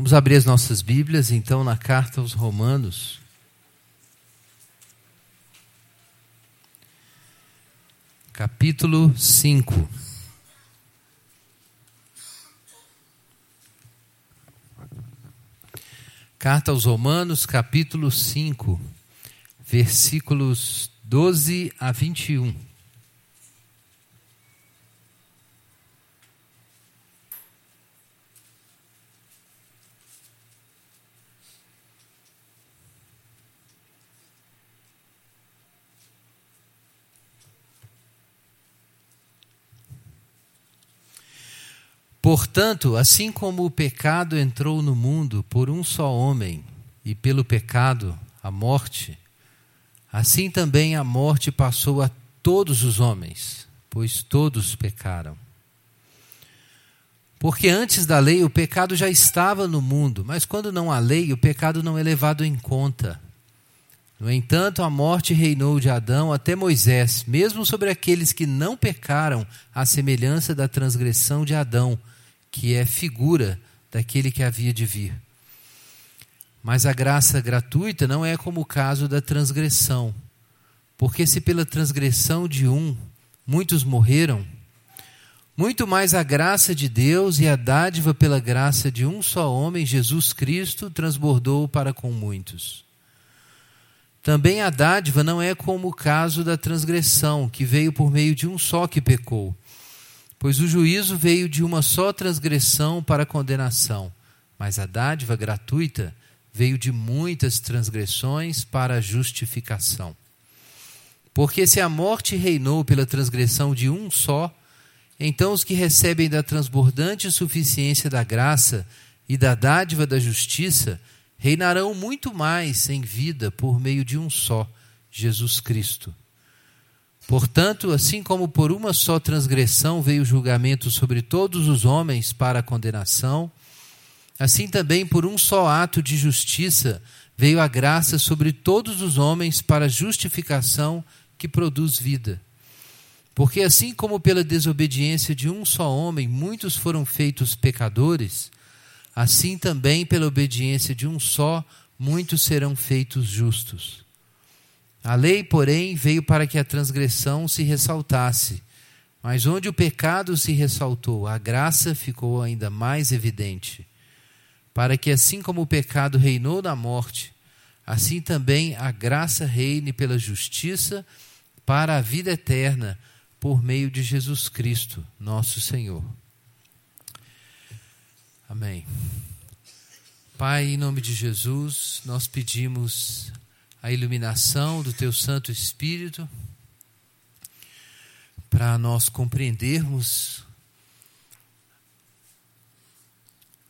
Vamos abrir as nossas Bíblias, então, na carta aos Romanos. Capítulo 5. Carta aos Romanos, capítulo 5, versículos 12 a 21. Portanto, assim como o pecado entrou no mundo por um só homem, e pelo pecado a morte, assim também a morte passou a todos os homens, pois todos pecaram. Porque antes da lei o pecado já estava no mundo, mas quando não há lei, o pecado não é levado em conta. No entanto, a morte reinou de Adão até Moisés, mesmo sobre aqueles que não pecaram, à semelhança da transgressão de Adão que é figura daquele que havia de vir. Mas a graça gratuita não é como o caso da transgressão. Porque se pela transgressão de um muitos morreram, muito mais a graça de Deus e a dádiva pela graça de um só homem, Jesus Cristo, transbordou para com muitos. Também a dádiva não é como o caso da transgressão, que veio por meio de um só que pecou. Pois o juízo veio de uma só transgressão para condenação, mas a dádiva gratuita veio de muitas transgressões para justificação. Porque se a morte reinou pela transgressão de um só, então os que recebem da transbordante suficiência da graça e da dádiva da justiça reinarão muito mais em vida por meio de um só, Jesus Cristo. Portanto, assim como por uma só transgressão veio o julgamento sobre todos os homens para a condenação, assim também por um só ato de justiça veio a graça sobre todos os homens para a justificação que produz vida. Porque assim como pela desobediência de um só homem muitos foram feitos pecadores, assim também pela obediência de um só muitos serão feitos justos. A lei, porém, veio para que a transgressão se ressaltasse. Mas onde o pecado se ressaltou, a graça ficou ainda mais evidente. Para que, assim como o pecado reinou na morte, assim também a graça reine pela justiça para a vida eterna, por meio de Jesus Cristo, nosso Senhor. Amém. Pai, em nome de Jesus, nós pedimos a iluminação do Teu Santo Espírito para nós compreendermos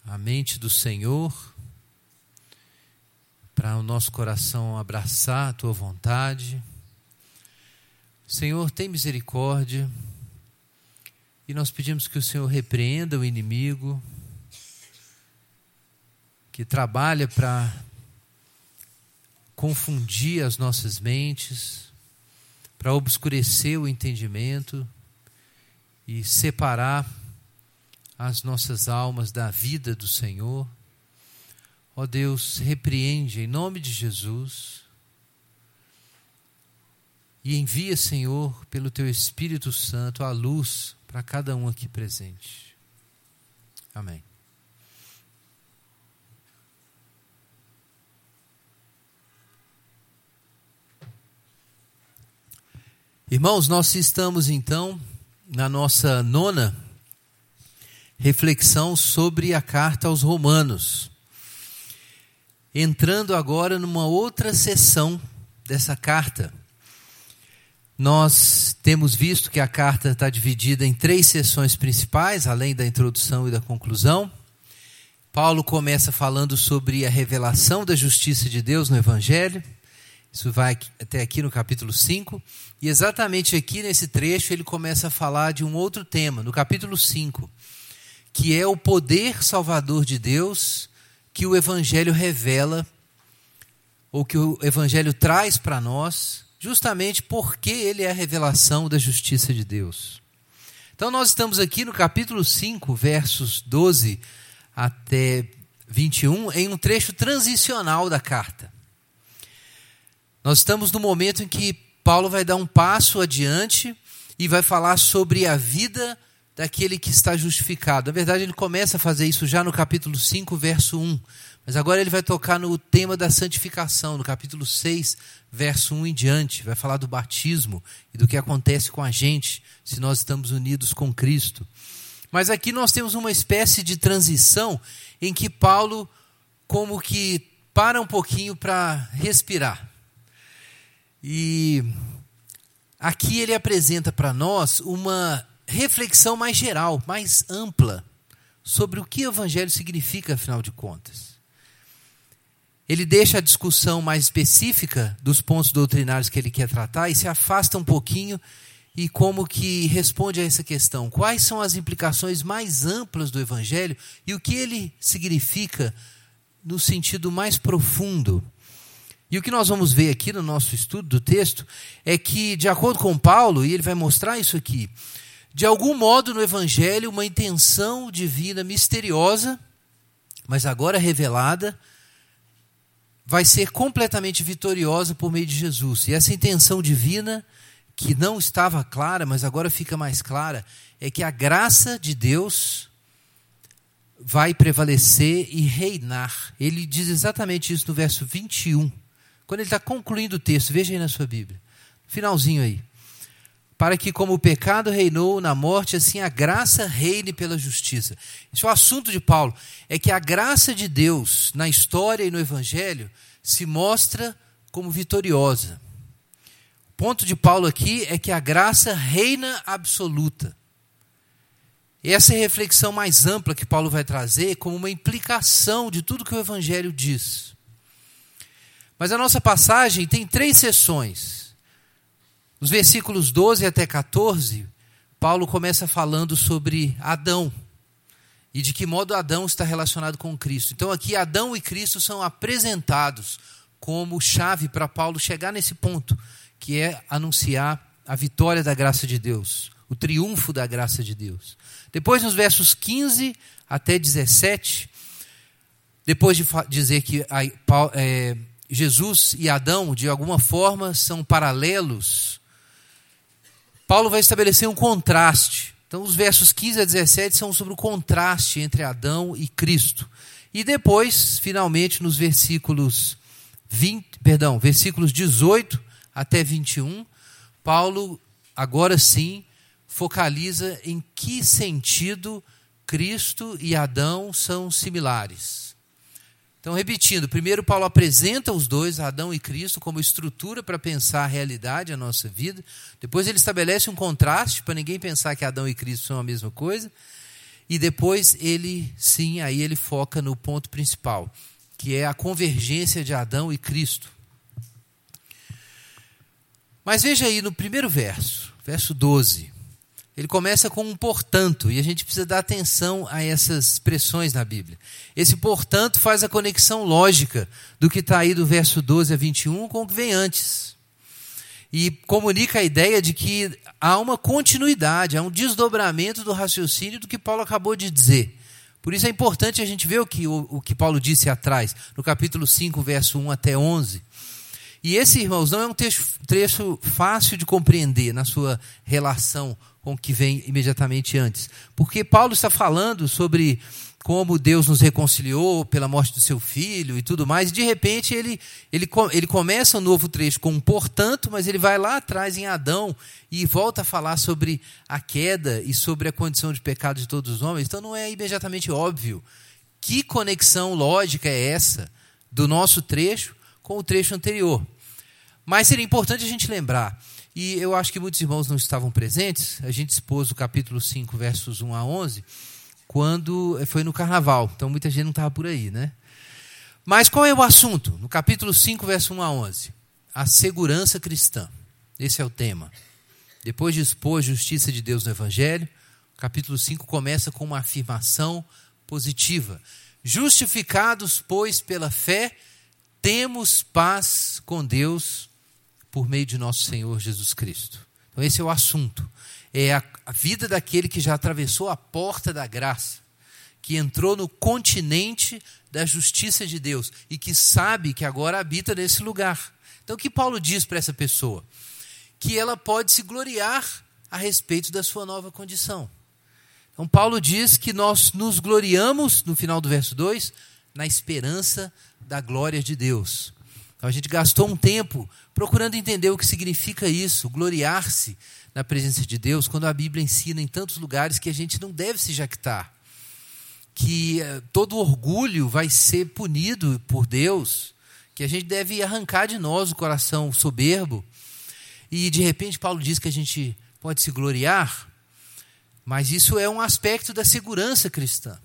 a mente do Senhor, para o nosso coração abraçar a Tua vontade. Senhor, tem misericórdia e nós pedimos que o Senhor repreenda o inimigo que trabalha para confundir as nossas mentes, para obscurecer o entendimento e separar as nossas almas da vida do Senhor. Ó Deus, repreende em nome de Jesus e envia, Senhor, pelo teu Espírito Santo, a luz para cada um aqui presente. Amém. Irmãos, nós estamos então na nossa nona reflexão sobre a carta aos Romanos. Entrando agora numa outra sessão dessa carta. Nós temos visto que a carta está dividida em três sessões principais, além da introdução e da conclusão. Paulo começa falando sobre a revelação da justiça de Deus no Evangelho. Isso vai até aqui no capítulo 5. E exatamente aqui nesse trecho ele começa a falar de um outro tema, no capítulo 5, que é o poder salvador de Deus que o Evangelho revela, ou que o Evangelho traz para nós, justamente porque ele é a revelação da justiça de Deus. Então nós estamos aqui no capítulo 5, versos 12 até 21 em um trecho transicional da carta. Nós estamos no momento em que Paulo vai dar um passo adiante e vai falar sobre a vida daquele que está justificado. Na verdade, ele começa a fazer isso já no capítulo 5, verso 1. Mas agora ele vai tocar no tema da santificação, no capítulo 6, verso 1 em diante. Vai falar do batismo e do que acontece com a gente se nós estamos unidos com Cristo. Mas aqui nós temos uma espécie de transição em que Paulo, como que para um pouquinho para respirar. E aqui ele apresenta para nós uma reflexão mais geral, mais ampla, sobre o que o evangelho significa, afinal de contas. Ele deixa a discussão mais específica dos pontos doutrinários que ele quer tratar e se afasta um pouquinho e como que responde a essa questão. Quais são as implicações mais amplas do evangelho e o que ele significa no sentido mais profundo e o que nós vamos ver aqui no nosso estudo do texto é que, de acordo com Paulo, e ele vai mostrar isso aqui, de algum modo no Evangelho, uma intenção divina misteriosa, mas agora revelada, vai ser completamente vitoriosa por meio de Jesus. E essa intenção divina, que não estava clara, mas agora fica mais clara, é que a graça de Deus vai prevalecer e reinar. Ele diz exatamente isso no verso 21 quando ele está concluindo o texto, veja aí na sua Bíblia, finalzinho aí. Para que, como o pecado reinou na morte, assim a graça reine pela justiça. Esse é o assunto de Paulo. É que a graça de Deus na história e no Evangelho se mostra como vitoriosa. O ponto de Paulo aqui é que a graça reina absoluta. Essa é a reflexão mais ampla que Paulo vai trazer como uma implicação de tudo que o Evangelho diz. Mas a nossa passagem tem três sessões. Os versículos 12 até 14, Paulo começa falando sobre Adão e de que modo Adão está relacionado com Cristo. Então aqui Adão e Cristo são apresentados como chave para Paulo chegar nesse ponto, que é anunciar a vitória da graça de Deus, o triunfo da graça de Deus. Depois, nos versos 15 até 17, depois de dizer que é, Jesus e Adão, de alguma forma, são paralelos, Paulo vai estabelecer um contraste. Então, os versos 15 a 17 são sobre o contraste entre Adão e Cristo. E depois, finalmente, nos versículos 20, perdão, versículos 18 até 21, Paulo agora sim focaliza em que sentido Cristo e Adão são similares. Então, repetindo, primeiro Paulo apresenta os dois, Adão e Cristo, como estrutura para pensar a realidade, a nossa vida. Depois ele estabelece um contraste para ninguém pensar que Adão e Cristo são a mesma coisa. E depois ele, sim, aí ele foca no ponto principal, que é a convergência de Adão e Cristo. Mas veja aí no primeiro verso, verso 12. Ele começa com um portanto, e a gente precisa dar atenção a essas expressões na Bíblia. Esse portanto faz a conexão lógica do que está aí do verso 12 a 21 com o que vem antes. E comunica a ideia de que há uma continuidade, há um desdobramento do raciocínio do que Paulo acabou de dizer. Por isso é importante a gente ver o que, o, o que Paulo disse atrás, no capítulo 5, verso 1 até 11. E esse, irmãos, não é um trecho, trecho fácil de compreender na sua relação com o que vem imediatamente antes. Porque Paulo está falando sobre como Deus nos reconciliou pela morte do seu filho e tudo mais, e de repente ele, ele, ele começa um novo trecho com um portanto, mas ele vai lá atrás em Adão e volta a falar sobre a queda e sobre a condição de pecado de todos os homens. Então não é imediatamente óbvio que conexão lógica é essa do nosso trecho com o trecho anterior. Mas seria importante a gente lembrar e eu acho que muitos irmãos não estavam presentes. A gente expôs o capítulo 5, versos 1 a 11, quando foi no carnaval. Então muita gente não estava por aí, né? Mas qual é o assunto? No capítulo 5, verso 1 a 11. A segurança cristã. Esse é o tema. Depois de expor a justiça de Deus no Evangelho, o capítulo 5 começa com uma afirmação positiva. Justificados, pois, pela fé, temos paz com Deus por meio de nosso Senhor Jesus Cristo. Então, esse é o assunto. É a, a vida daquele que já atravessou a porta da graça. que entrou no continente da justiça de Deus e que sabe que agora habita nesse lugar. Então, o que Paulo diz para essa pessoa? Que ela pode se gloriar a respeito da sua nova condição. Então, Paulo diz que nós nos gloriamos, no final do verso 2, na esperança da glória de Deus. Então, a gente gastou um tempo procurando entender o que significa isso, gloriar-se na presença de Deus, quando a Bíblia ensina em tantos lugares que a gente não deve se jactar, que eh, todo orgulho vai ser punido por Deus, que a gente deve arrancar de nós o coração soberbo. E de repente Paulo diz que a gente pode se gloriar, mas isso é um aspecto da segurança cristã.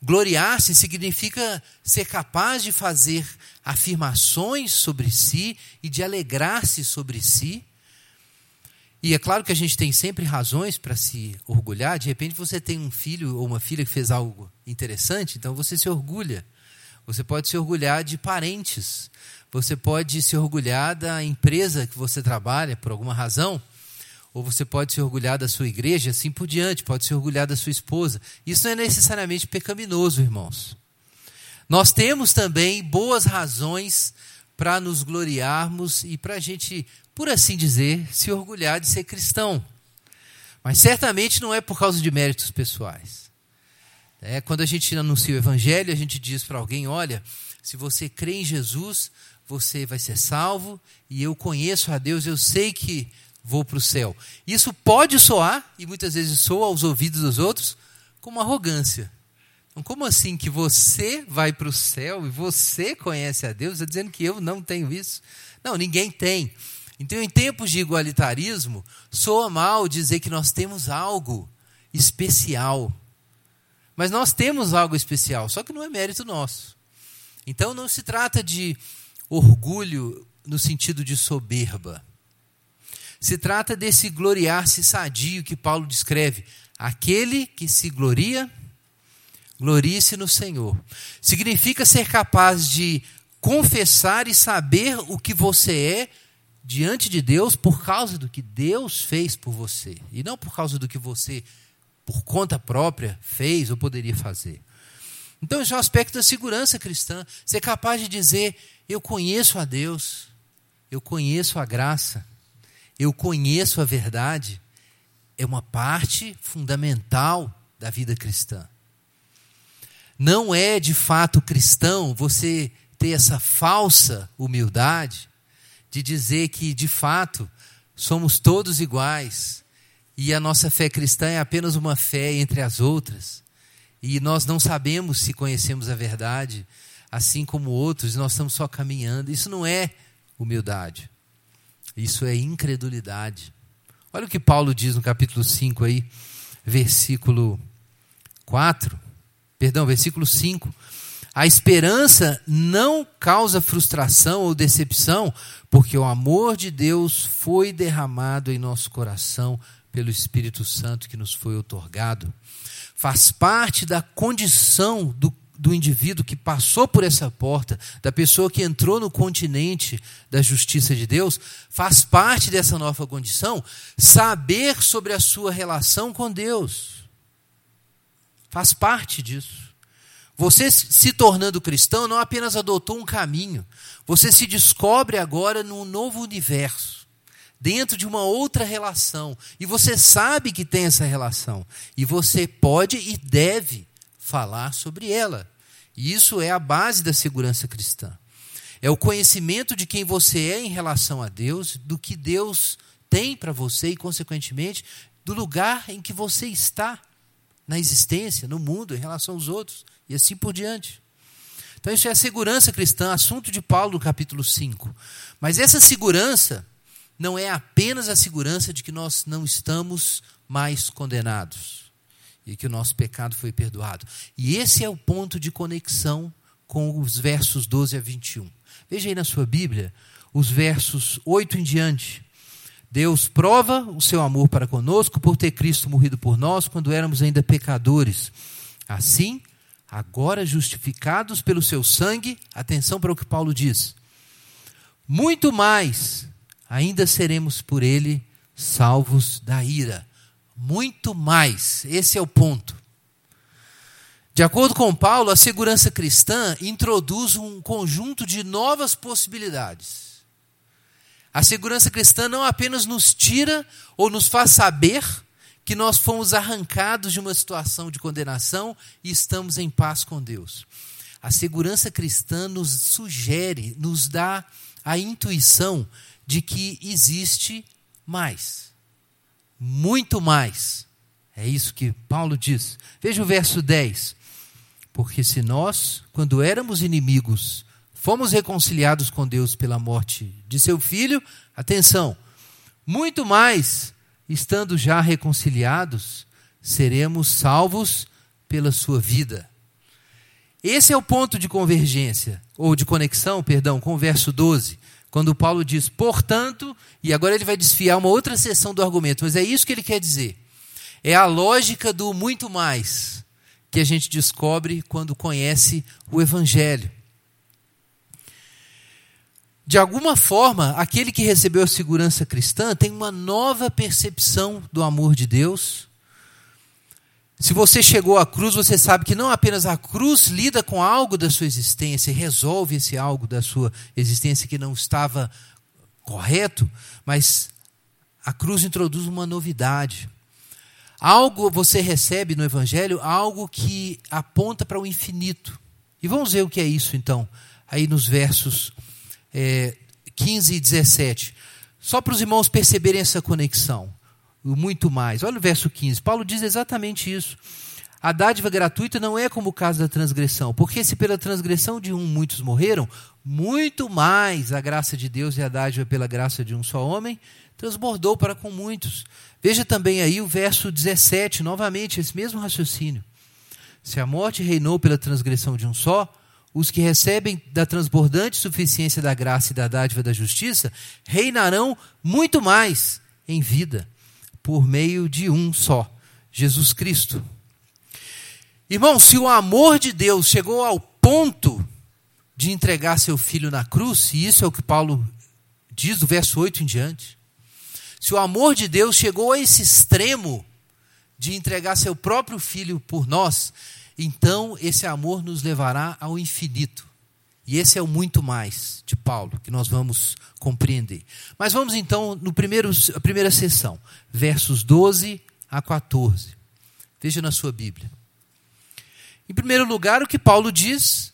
Gloriar-se significa ser capaz de fazer afirmações sobre si e de alegrar-se sobre si. E é claro que a gente tem sempre razões para se orgulhar. De repente você tem um filho ou uma filha que fez algo interessante, então você se orgulha. Você pode se orgulhar de parentes. Você pode se orgulhar da empresa que você trabalha por alguma razão ou você pode se orgulhar da sua igreja, assim por diante, pode se orgulhar da sua esposa. Isso não é necessariamente pecaminoso, irmãos. Nós temos também boas razões para nos gloriarmos e para a gente, por assim dizer, se orgulhar de ser cristão. Mas certamente não é por causa de méritos pessoais. É, quando a gente anuncia o evangelho, a gente diz para alguém: olha, se você crê em Jesus, você vai ser salvo, e eu conheço a Deus, eu sei que vou para o céu. Isso pode soar, e muitas vezes soa aos ouvidos dos outros, como arrogância. Então, como assim que você vai para o céu e você conhece a Deus? Está dizendo que eu não tenho isso? Não, ninguém tem. Então, em tempos de igualitarismo, soa mal dizer que nós temos algo especial. Mas nós temos algo especial, só que não é mérito nosso. Então, não se trata de orgulho no sentido de soberba. Se trata desse gloriar-se sadio que Paulo descreve. Aquele que se gloria, glorie-se no Senhor. Significa ser capaz de confessar e saber o que você é diante de Deus por causa do que Deus fez por você e não por causa do que você, por conta própria, fez ou poderia fazer. Então, esse é um aspecto da segurança cristã. Ser capaz de dizer: Eu conheço a Deus, eu conheço a graça, eu conheço a verdade, é uma parte fundamental da vida cristã. Não é de fato cristão você ter essa falsa humildade de dizer que de fato somos todos iguais e a nossa fé cristã é apenas uma fé entre as outras e nós não sabemos se conhecemos a verdade assim como outros, nós estamos só caminhando. Isso não é humildade. Isso é incredulidade. Olha o que Paulo diz no capítulo 5 aí, versículo 4. Perdão, versículo 5. A esperança não causa frustração ou decepção, porque o amor de Deus foi derramado em nosso coração pelo Espírito Santo que nos foi otorgado. Faz parte da condição do do indivíduo que passou por essa porta, da pessoa que entrou no continente da justiça de Deus, faz parte dessa nova condição saber sobre a sua relação com Deus. Faz parte disso. Você se tornando cristão não apenas adotou um caminho, você se descobre agora num novo universo, dentro de uma outra relação, e você sabe que tem essa relação, e você pode e deve falar sobre ela. E isso é a base da segurança cristã. É o conhecimento de quem você é em relação a Deus, do que Deus tem para você e, consequentemente, do lugar em que você está na existência, no mundo, em relação aos outros, e assim por diante. Então, isso é a segurança cristã, assunto de Paulo no capítulo 5. Mas essa segurança não é apenas a segurança de que nós não estamos mais condenados e que o nosso pecado foi perdoado. E esse é o ponto de conexão com os versos 12 a 21. Veja aí na sua Bíblia os versos 8 em diante. Deus prova o seu amor para conosco por ter Cristo morrido por nós quando éramos ainda pecadores. Assim, agora justificados pelo seu sangue, atenção para o que Paulo diz. Muito mais ainda seremos por ele salvos da ira muito mais. Esse é o ponto. De acordo com Paulo, a segurança cristã introduz um conjunto de novas possibilidades. A segurança cristã não apenas nos tira ou nos faz saber que nós fomos arrancados de uma situação de condenação e estamos em paz com Deus. A segurança cristã nos sugere, nos dá a intuição de que existe mais. Muito mais. É isso que Paulo diz. Veja o verso 10. Porque se nós, quando éramos inimigos, fomos reconciliados com Deus pela morte de seu filho, atenção, muito mais estando já reconciliados, seremos salvos pela sua vida. Esse é o ponto de convergência, ou de conexão, perdão, com o verso 12, quando Paulo diz, portanto, e agora ele vai desfiar uma outra seção do argumento, mas é isso que ele quer dizer. É a lógica do muito mais que a gente descobre quando conhece o Evangelho. De alguma forma, aquele que recebeu a segurança cristã tem uma nova percepção do amor de Deus. Se você chegou à cruz, você sabe que não apenas a cruz lida com algo da sua existência, resolve esse algo da sua existência que não estava correto, mas a cruz introduz uma novidade. Algo você recebe no Evangelho, algo que aponta para o infinito. E vamos ver o que é isso então, aí nos versos é, 15 e 17. Só para os irmãos perceberem essa conexão. Muito mais. Olha o verso 15. Paulo diz exatamente isso. A dádiva gratuita não é como o caso da transgressão, porque se pela transgressão de um muitos morreram, muito mais a graça de Deus e a dádiva pela graça de um só homem transbordou para com muitos. Veja também aí o verso 17, novamente, esse mesmo raciocínio. Se a morte reinou pela transgressão de um só, os que recebem da transbordante suficiência da graça e da dádiva da justiça reinarão muito mais em vida, por meio de um só, Jesus Cristo. Irmão, se o amor de Deus chegou ao ponto de entregar seu filho na cruz, e isso é o que Paulo diz do verso 8 em diante, se o amor de Deus chegou a esse extremo de entregar seu próprio filho por nós, então esse amor nos levará ao infinito. E esse é o muito mais de Paulo que nós vamos compreender. Mas vamos então no primeiro a primeira sessão, versos 12 a 14. Veja na sua Bíblia. Em primeiro lugar, o que Paulo diz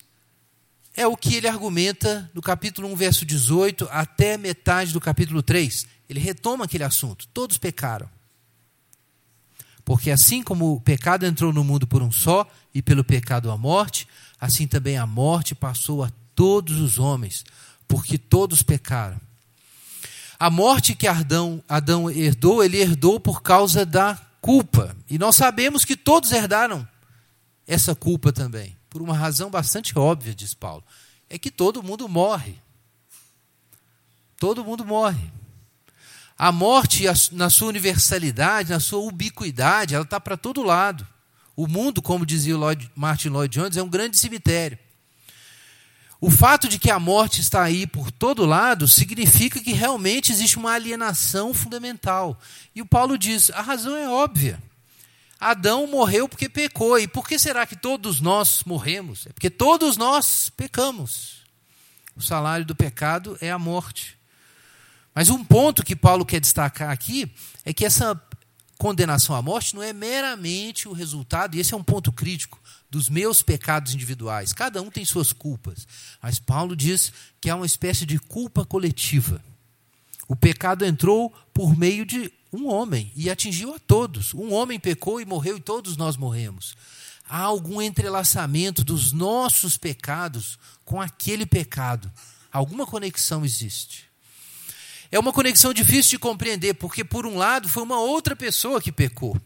é o que ele argumenta no capítulo 1, verso 18 até metade do capítulo 3. Ele retoma aquele assunto. Todos pecaram. Porque assim como o pecado entrou no mundo por um só, e pelo pecado a morte, assim também a morte passou a todos os homens, porque todos pecaram. A morte que Adão, Adão herdou, ele herdou por causa da culpa. E nós sabemos que todos herdaram essa culpa também. Por uma razão bastante óbvia, diz Paulo. É que todo mundo morre. Todo mundo morre. A morte, na sua universalidade, na sua ubiquidade, ela está para todo lado. O mundo, como dizia Lloyd, Martin Lloyd Jones, é um grande cemitério. O fato de que a morte está aí por todo lado significa que realmente existe uma alienação fundamental. E o Paulo diz: a razão é óbvia. Adão morreu porque pecou. E por que será que todos nós morremos? É porque todos nós pecamos. O salário do pecado é a morte. Mas um ponto que Paulo quer destacar aqui é que essa condenação à morte não é meramente o resultado, e esse é um ponto crítico, dos meus pecados individuais. Cada um tem suas culpas. Mas Paulo diz que há uma espécie de culpa coletiva. O pecado entrou por meio de um homem e atingiu a todos. Um homem pecou e morreu e todos nós morremos. Há algum entrelaçamento dos nossos pecados com aquele pecado. Alguma conexão existe. É uma conexão difícil de compreender, porque, por um lado, foi uma outra pessoa que pecou.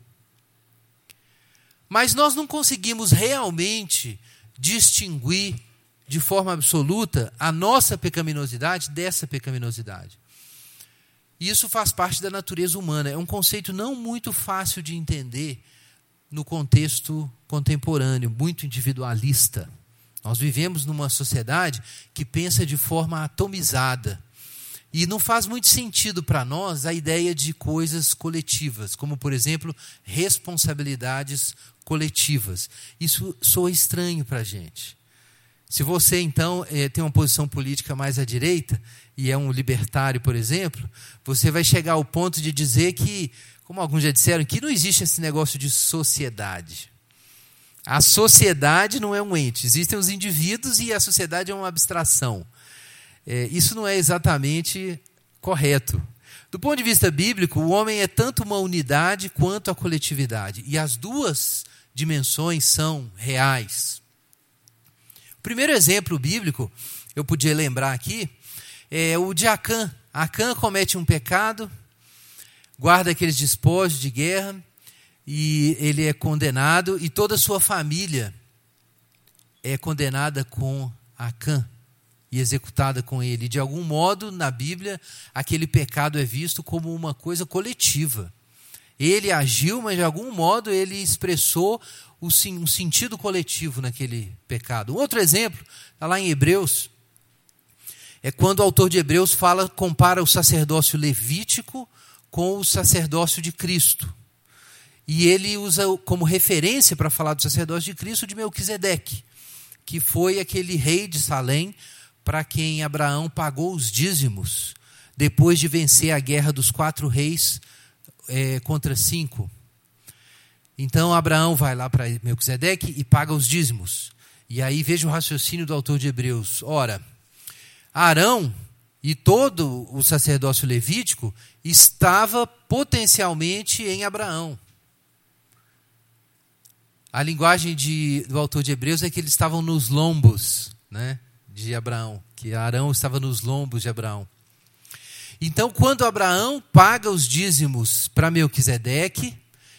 Mas nós não conseguimos realmente distinguir de forma absoluta a nossa pecaminosidade dessa pecaminosidade. Isso faz parte da natureza humana. É um conceito não muito fácil de entender no contexto contemporâneo, muito individualista. Nós vivemos numa sociedade que pensa de forma atomizada E não faz muito sentido para nós a ideia de coisas coletivas, como, por exemplo, responsabilidades coletivas. Isso soa estranho para a gente. Se você, então, é, tem uma posição política mais à direita, e é um libertário, por exemplo, você vai chegar ao ponto de dizer que, como alguns já disseram, que não existe esse negócio de sociedade. A sociedade não é um ente, existem os indivíduos e a sociedade é uma abstração. É, isso não é exatamente correto. Do ponto de vista bíblico, o homem é tanto uma unidade quanto a coletividade. E as duas dimensões são reais. O primeiro exemplo bíblico, eu podia lembrar aqui, é o de Acã. Acã comete um pecado, guarda aqueles despojos de guerra, e ele é condenado, e toda a sua família é condenada com Acã e executada com ele. De algum modo, na Bíblia, aquele pecado é visto como uma coisa coletiva. Ele agiu, mas de algum modo ele expressou um sentido coletivo naquele pecado. Um outro exemplo, está lá em Hebreus, é quando o autor de Hebreus fala, compara o sacerdócio levítico com o sacerdócio de Cristo. E ele usa como referência para falar do sacerdócio de Cristo de Melquisedeque, que foi aquele rei de Salém para quem Abraão pagou os dízimos depois de vencer a guerra dos quatro reis é, contra cinco. Então Abraão vai lá para Melquisedeque e paga os dízimos. E aí veja o raciocínio do autor de Hebreus. Ora, Arão e todo o sacerdócio levítico estava potencialmente em Abraão. A linguagem de, do autor de Hebreus é que eles estavam nos lombos, né? De Abraão, que Arão estava nos lombos de Abraão. Então, quando Abraão paga os dízimos para Melquisedeque,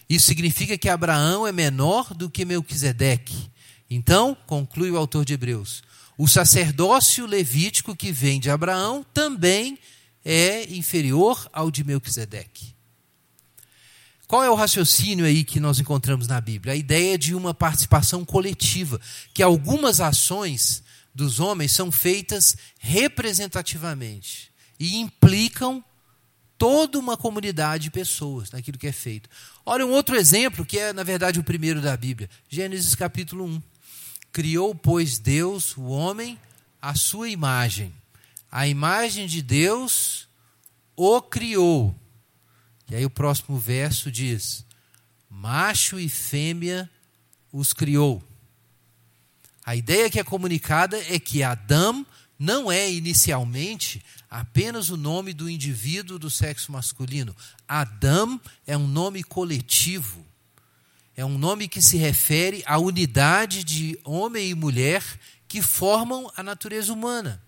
isso significa que Abraão é menor do que Melquisedeque. Então, conclui o autor de Hebreus, o sacerdócio levítico que vem de Abraão também é inferior ao de Melquisedeque. Qual é o raciocínio aí que nós encontramos na Bíblia? A ideia de uma participação coletiva, que algumas ações dos homens são feitas representativamente e implicam toda uma comunidade de pessoas naquilo que é feito. Olha um outro exemplo, que é, na verdade, o primeiro da Bíblia. Gênesis capítulo 1. Criou, pois, Deus o homem à sua imagem. A imagem de Deus o criou. E aí o próximo verso diz: macho e fêmea os criou. A ideia que é comunicada é que Adão não é inicialmente apenas o nome do indivíduo do sexo masculino. Adão é um nome coletivo. É um nome que se refere à unidade de homem e mulher que formam a natureza humana.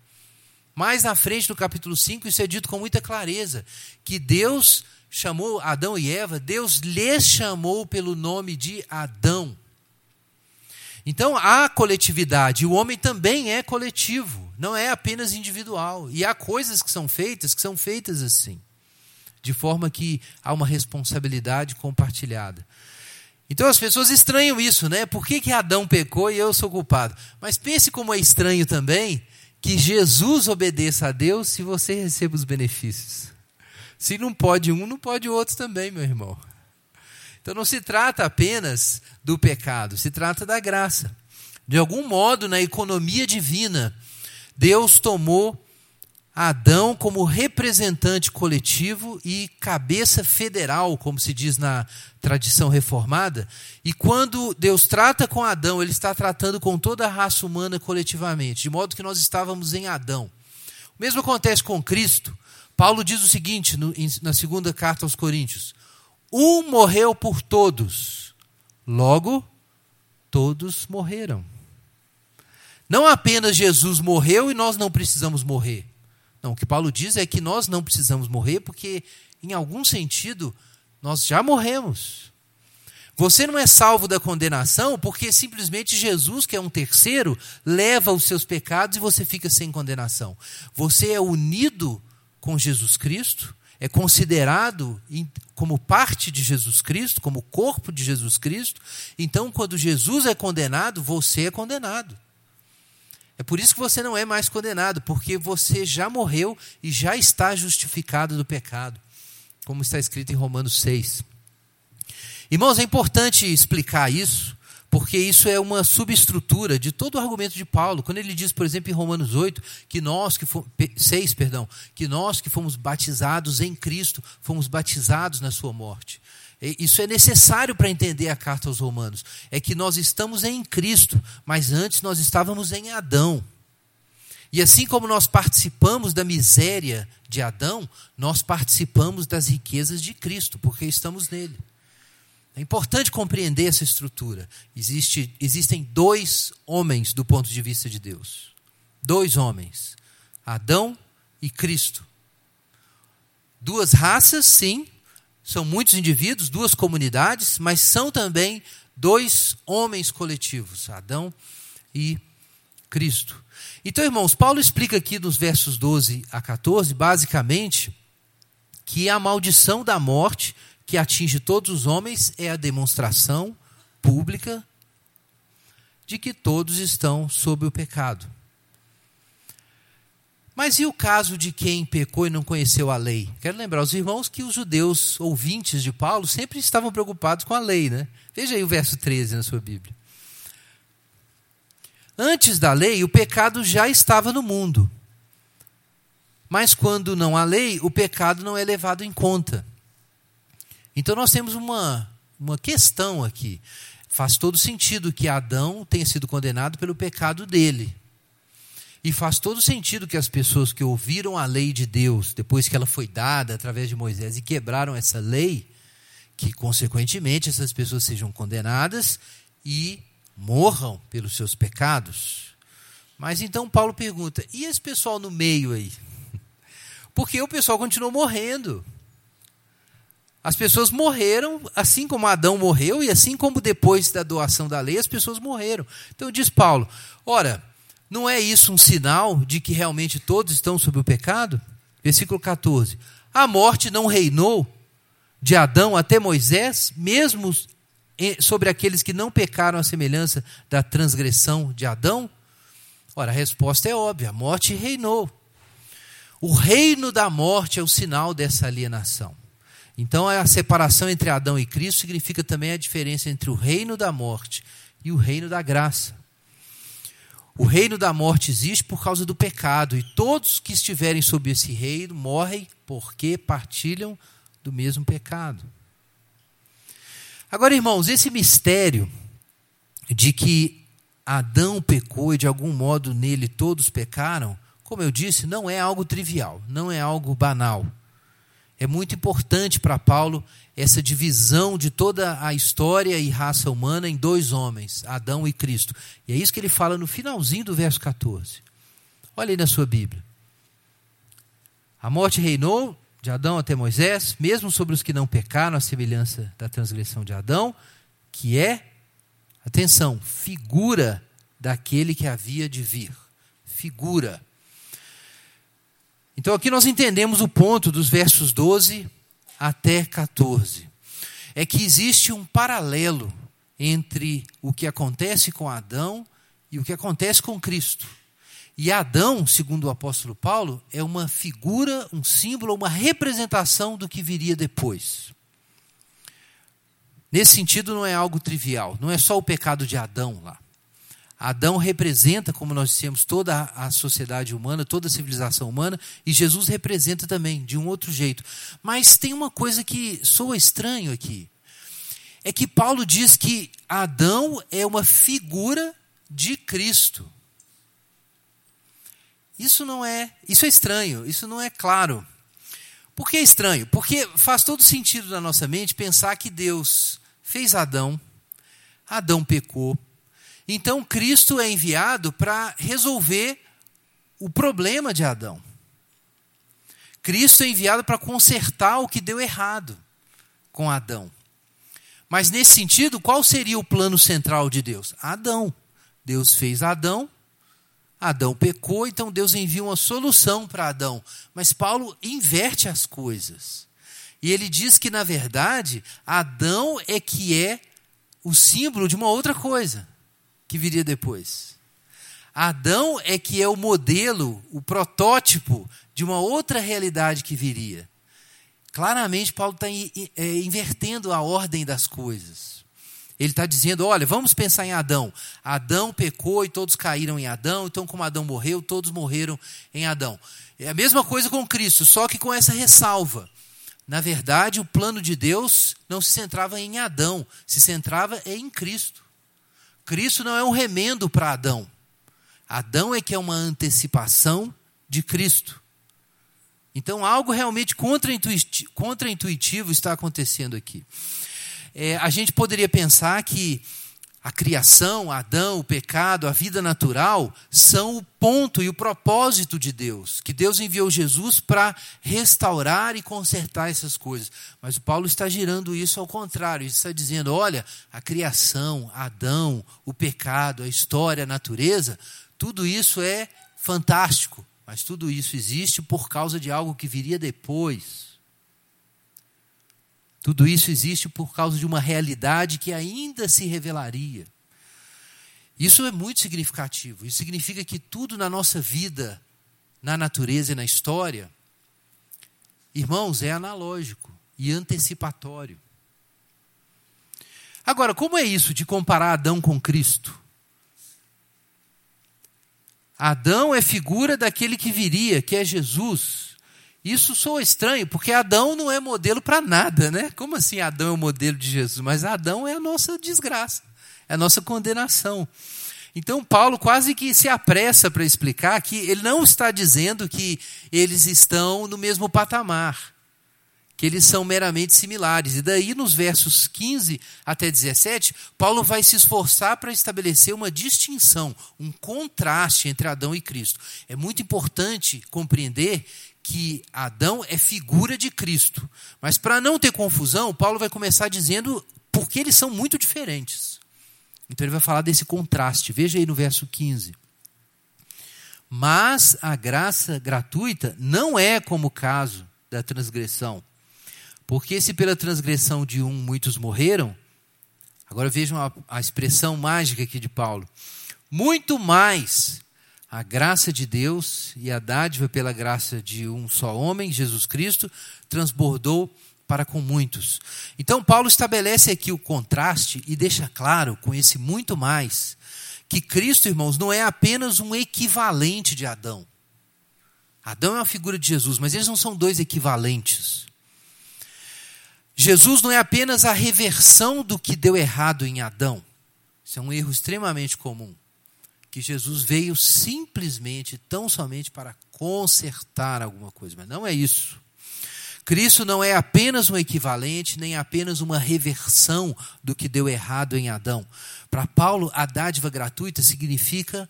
Mais na frente, no capítulo 5, isso é dito com muita clareza: que Deus chamou Adão e Eva, Deus lhes chamou pelo nome de Adão. Então há coletividade, o homem também é coletivo, não é apenas individual. E há coisas que são feitas que são feitas assim, de forma que há uma responsabilidade compartilhada. Então as pessoas estranham isso, né? Por que, que Adão pecou e eu sou culpado? Mas pense como é estranho também que Jesus obedeça a Deus se você recebe os benefícios. Se não pode um, não pode outro também, meu irmão. Então não se trata apenas do pecado, se trata da graça. De algum modo, na economia divina, Deus tomou Adão como representante coletivo e cabeça federal, como se diz na tradição reformada. E quando Deus trata com Adão, ele está tratando com toda a raça humana coletivamente, de modo que nós estávamos em Adão. O mesmo acontece com Cristo. Paulo diz o seguinte no, na segunda carta aos Coríntios: um morreu por todos, logo, todos morreram. Não apenas Jesus morreu e nós não precisamos morrer. Não, o que Paulo diz é que nós não precisamos morrer porque, em algum sentido, nós já morremos. Você não é salvo da condenação porque simplesmente Jesus, que é um terceiro, leva os seus pecados e você fica sem condenação. Você é unido com Jesus Cristo é considerado como parte de Jesus Cristo, como corpo de Jesus Cristo, então quando Jesus é condenado, você é condenado. É por isso que você não é mais condenado, porque você já morreu e já está justificado do pecado, como está escrito em Romanos 6. Irmãos, é importante explicar isso, porque isso é uma subestrutura de todo o argumento de Paulo. Quando ele diz, por exemplo, em Romanos 8, que nós que fomos, 6, perdão, que nós que fomos batizados em Cristo, fomos batizados na sua morte. Isso é necessário para entender a carta aos Romanos. É que nós estamos em Cristo, mas antes nós estávamos em Adão. E assim como nós participamos da miséria de Adão, nós participamos das riquezas de Cristo, porque estamos nele. É importante compreender essa estrutura. Existe, existem dois homens do ponto de vista de Deus. Dois homens: Adão e Cristo. Duas raças, sim, são muitos indivíduos, duas comunidades, mas são também dois homens coletivos: Adão e Cristo. Então, irmãos, Paulo explica aqui nos versos 12 a 14, basicamente, que a maldição da morte que atinge todos os homens é a demonstração pública de que todos estão sob o pecado. Mas e o caso de quem pecou e não conheceu a lei? Quero lembrar os irmãos que os judeus ouvintes de Paulo sempre estavam preocupados com a lei, né? Veja aí o verso 13 na sua Bíblia. Antes da lei, o pecado já estava no mundo. Mas quando não há lei, o pecado não é levado em conta. Então nós temos uma, uma questão aqui. Faz todo sentido que Adão tenha sido condenado pelo pecado dele. E faz todo sentido que as pessoas que ouviram a lei de Deus, depois que ela foi dada através de Moisés e quebraram essa lei, que consequentemente essas pessoas sejam condenadas e morram pelos seus pecados. Mas então Paulo pergunta: e esse pessoal no meio aí? Porque o pessoal continuou morrendo. As pessoas morreram, assim como Adão morreu, e assim como depois da doação da lei, as pessoas morreram. Então diz Paulo: ora, não é isso um sinal de que realmente todos estão sob o pecado? Versículo 14: A morte não reinou de Adão até Moisés, mesmo sobre aqueles que não pecaram à semelhança da transgressão de Adão? Ora, a resposta é óbvia: a morte reinou. O reino da morte é o sinal dessa alienação. Então, a separação entre Adão e Cristo significa também a diferença entre o reino da morte e o reino da graça. O reino da morte existe por causa do pecado, e todos que estiverem sob esse reino morrem porque partilham do mesmo pecado. Agora, irmãos, esse mistério de que Adão pecou e de algum modo nele todos pecaram, como eu disse, não é algo trivial, não é algo banal. É muito importante para Paulo essa divisão de toda a história e raça humana em dois homens, Adão e Cristo. E é isso que ele fala no finalzinho do verso 14. Olha aí na sua Bíblia. A morte reinou de Adão até Moisés, mesmo sobre os que não pecaram, a semelhança da transgressão de Adão, que é, atenção, figura daquele que havia de vir. Figura. Então aqui nós entendemos o ponto dos versos 12 até 14. É que existe um paralelo entre o que acontece com Adão e o que acontece com Cristo. E Adão, segundo o apóstolo Paulo, é uma figura, um símbolo, uma representação do que viria depois. Nesse sentido, não é algo trivial, não é só o pecado de Adão lá. Adão representa, como nós dissemos, toda a sociedade humana, toda a civilização humana, e Jesus representa também, de um outro jeito. Mas tem uma coisa que soa estranho aqui. É que Paulo diz que Adão é uma figura de Cristo. Isso não é, isso é estranho, isso não é claro. Por que é estranho? Porque faz todo sentido na nossa mente pensar que Deus fez Adão, Adão pecou, então Cristo é enviado para resolver o problema de Adão. Cristo é enviado para consertar o que deu errado com Adão. Mas nesse sentido, qual seria o plano central de Deus? Adão. Deus fez Adão, Adão pecou, então Deus envia uma solução para Adão. Mas Paulo inverte as coisas. E ele diz que, na verdade, Adão é que é o símbolo de uma outra coisa que viria depois. Adão é que é o modelo, o protótipo de uma outra realidade que viria. Claramente, Paulo está é, invertendo a ordem das coisas. Ele está dizendo: olha, vamos pensar em Adão. Adão pecou e todos caíram em Adão, então, como Adão morreu, todos morreram em Adão. É a mesma coisa com Cristo, só que com essa ressalva. Na verdade, o plano de Deus não se centrava em Adão, se centrava em Cristo. Cristo não é um remendo para Adão. Adão é que é uma antecipação de Cristo. Então, algo realmente contra-intuitivo está acontecendo aqui. É, a gente poderia pensar que a criação, Adão, o pecado, a vida natural são o ponto e o propósito de Deus, que Deus enviou Jesus para restaurar e consertar essas coisas. Mas o Paulo está girando isso ao contrário, ele está dizendo: olha, a criação, Adão, o pecado, a história, a natureza, tudo isso é fantástico, mas tudo isso existe por causa de algo que viria depois. Tudo isso existe por causa de uma realidade que ainda se revelaria. Isso é muito significativo. Isso significa que tudo na nossa vida, na natureza e na história, irmãos, é analógico e antecipatório. Agora, como é isso de comparar Adão com Cristo? Adão é figura daquele que viria, que é Jesus. Isso soa estranho, porque Adão não é modelo para nada, né? Como assim Adão é o modelo de Jesus? Mas Adão é a nossa desgraça, é a nossa condenação. Então, Paulo quase que se apressa para explicar que ele não está dizendo que eles estão no mesmo patamar, que eles são meramente similares. E daí, nos versos 15 até 17, Paulo vai se esforçar para estabelecer uma distinção, um contraste entre Adão e Cristo. É muito importante compreender que Adão é figura de Cristo. Mas para não ter confusão, Paulo vai começar dizendo porque eles são muito diferentes. Então ele vai falar desse contraste. Veja aí no verso 15. Mas a graça gratuita não é como o caso da transgressão. Porque se pela transgressão de um muitos morreram, agora vejam a, a expressão mágica aqui de Paulo. Muito mais a graça de Deus e a dádiva pela graça de um só homem, Jesus Cristo, transbordou para com muitos. Então, Paulo estabelece aqui o contraste e deixa claro, com esse muito mais, que Cristo, irmãos, não é apenas um equivalente de Adão. Adão é uma figura de Jesus, mas eles não são dois equivalentes. Jesus não é apenas a reversão do que deu errado em Adão. Isso é um erro extremamente comum que Jesus veio simplesmente, tão somente para consertar alguma coisa, mas não é isso. Cristo não é apenas um equivalente, nem apenas uma reversão do que deu errado em Adão. Para Paulo, a dádiva gratuita significa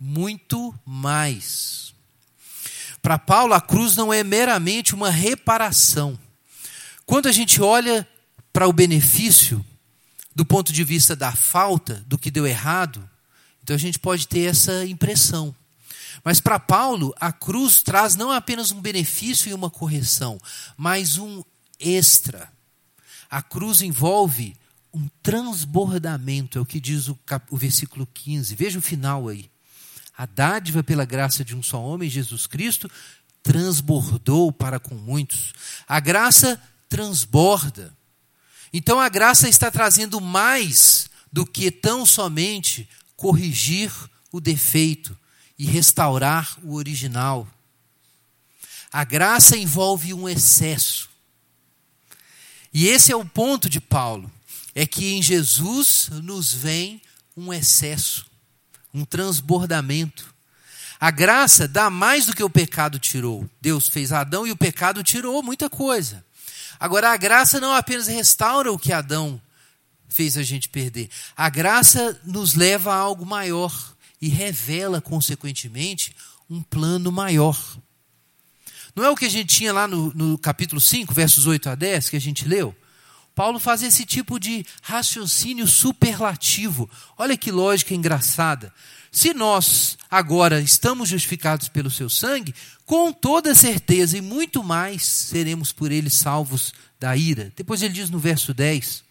muito mais. Para Paulo, a cruz não é meramente uma reparação. Quando a gente olha para o benefício do ponto de vista da falta, do que deu errado, então a gente pode ter essa impressão. Mas para Paulo, a cruz traz não apenas um benefício e uma correção, mas um extra. A cruz envolve um transbordamento, é o que diz o, o versículo 15. Veja o final aí. A dádiva pela graça de um só homem, Jesus Cristo, transbordou para com muitos. A graça transborda. Então a graça está trazendo mais do que tão somente corrigir o defeito e restaurar o original. A graça envolve um excesso. E esse é o ponto de Paulo, é que em Jesus nos vem um excesso, um transbordamento. A graça dá mais do que o pecado tirou. Deus fez Adão e o pecado tirou muita coisa. Agora, a graça não apenas restaura o que Adão fez a gente perder. A graça nos leva a algo maior e revela, consequentemente, um plano maior. Não é o que a gente tinha lá no, no capítulo 5, versos 8 a 10, que a gente leu? Paulo faz esse tipo de raciocínio superlativo. Olha que lógica engraçada. Se nós agora estamos justificados pelo seu sangue, com toda certeza e muito mais seremos por ele salvos da ira. Depois ele diz no verso 10: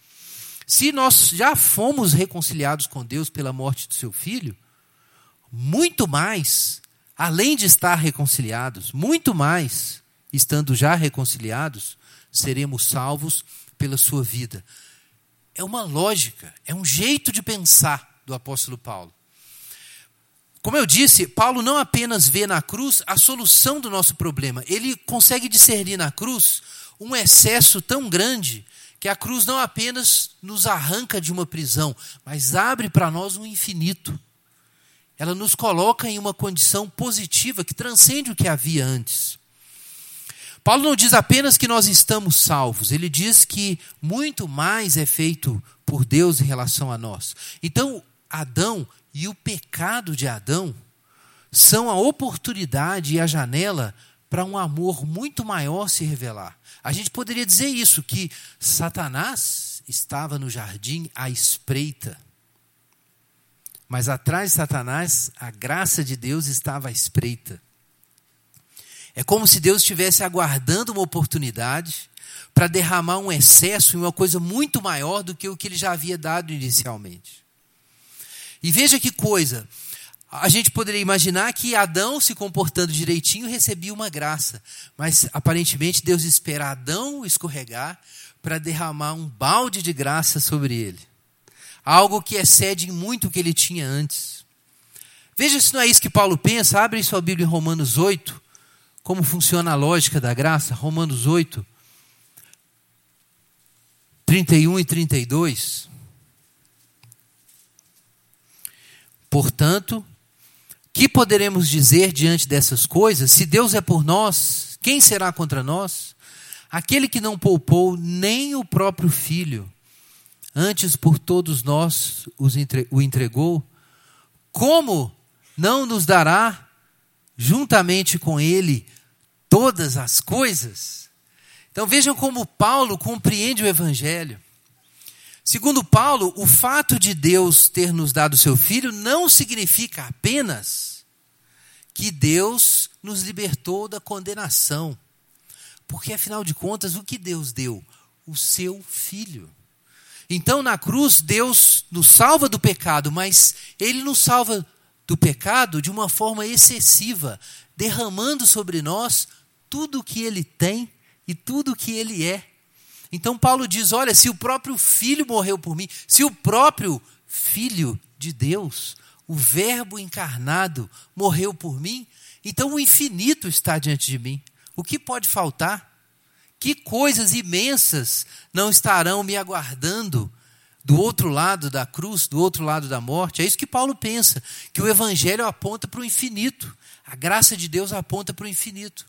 se nós já fomos reconciliados com Deus pela morte do seu filho, muito mais, além de estar reconciliados, muito mais, estando já reconciliados, seremos salvos pela sua vida. É uma lógica, é um jeito de pensar do apóstolo Paulo. Como eu disse, Paulo não apenas vê na cruz a solução do nosso problema, ele consegue discernir na cruz um excesso tão grande que a cruz não apenas nos arranca de uma prisão, mas abre para nós um infinito. Ela nos coloca em uma condição positiva que transcende o que havia antes. Paulo não diz apenas que nós estamos salvos, ele diz que muito mais é feito por Deus em relação a nós. Então, Adão e o pecado de Adão são a oportunidade e a janela para um amor muito maior se revelar. A gente poderia dizer isso, que Satanás estava no jardim à espreita. Mas atrás de Satanás, a graça de Deus estava à espreita. É como se Deus estivesse aguardando uma oportunidade para derramar um excesso em uma coisa muito maior do que o que ele já havia dado inicialmente. E veja que coisa. A gente poderia imaginar que Adão, se comportando direitinho, recebia uma graça. Mas aparentemente Deus espera Adão escorregar para derramar um balde de graça sobre ele. Algo que excede muito o que ele tinha antes. Veja se não é isso que Paulo pensa. Abre sua Bíblia em Romanos 8. Como funciona a lógica da graça. Romanos 8, 31 e 32. Portanto, que poderemos dizer diante dessas coisas? Se Deus é por nós, quem será contra nós? Aquele que não poupou nem o próprio filho, antes por todos nós o entregou, como não nos dará juntamente com ele todas as coisas? Então vejam como Paulo compreende o evangelho. Segundo Paulo, o fato de Deus ter nos dado seu filho não significa apenas que Deus nos libertou da condenação. Porque afinal de contas, o que Deus deu? O seu filho. Então, na cruz, Deus nos salva do pecado, mas Ele nos salva do pecado de uma forma excessiva, derramando sobre nós tudo o que Ele tem e tudo o que Ele é. Então Paulo diz: olha, se o próprio Filho morreu por mim, se o próprio Filho de Deus, o Verbo encarnado, morreu por mim, então o infinito está diante de mim. O que pode faltar? Que coisas imensas não estarão me aguardando do outro lado da cruz, do outro lado da morte? É isso que Paulo pensa, que o Evangelho aponta para o infinito. A graça de Deus aponta para o infinito.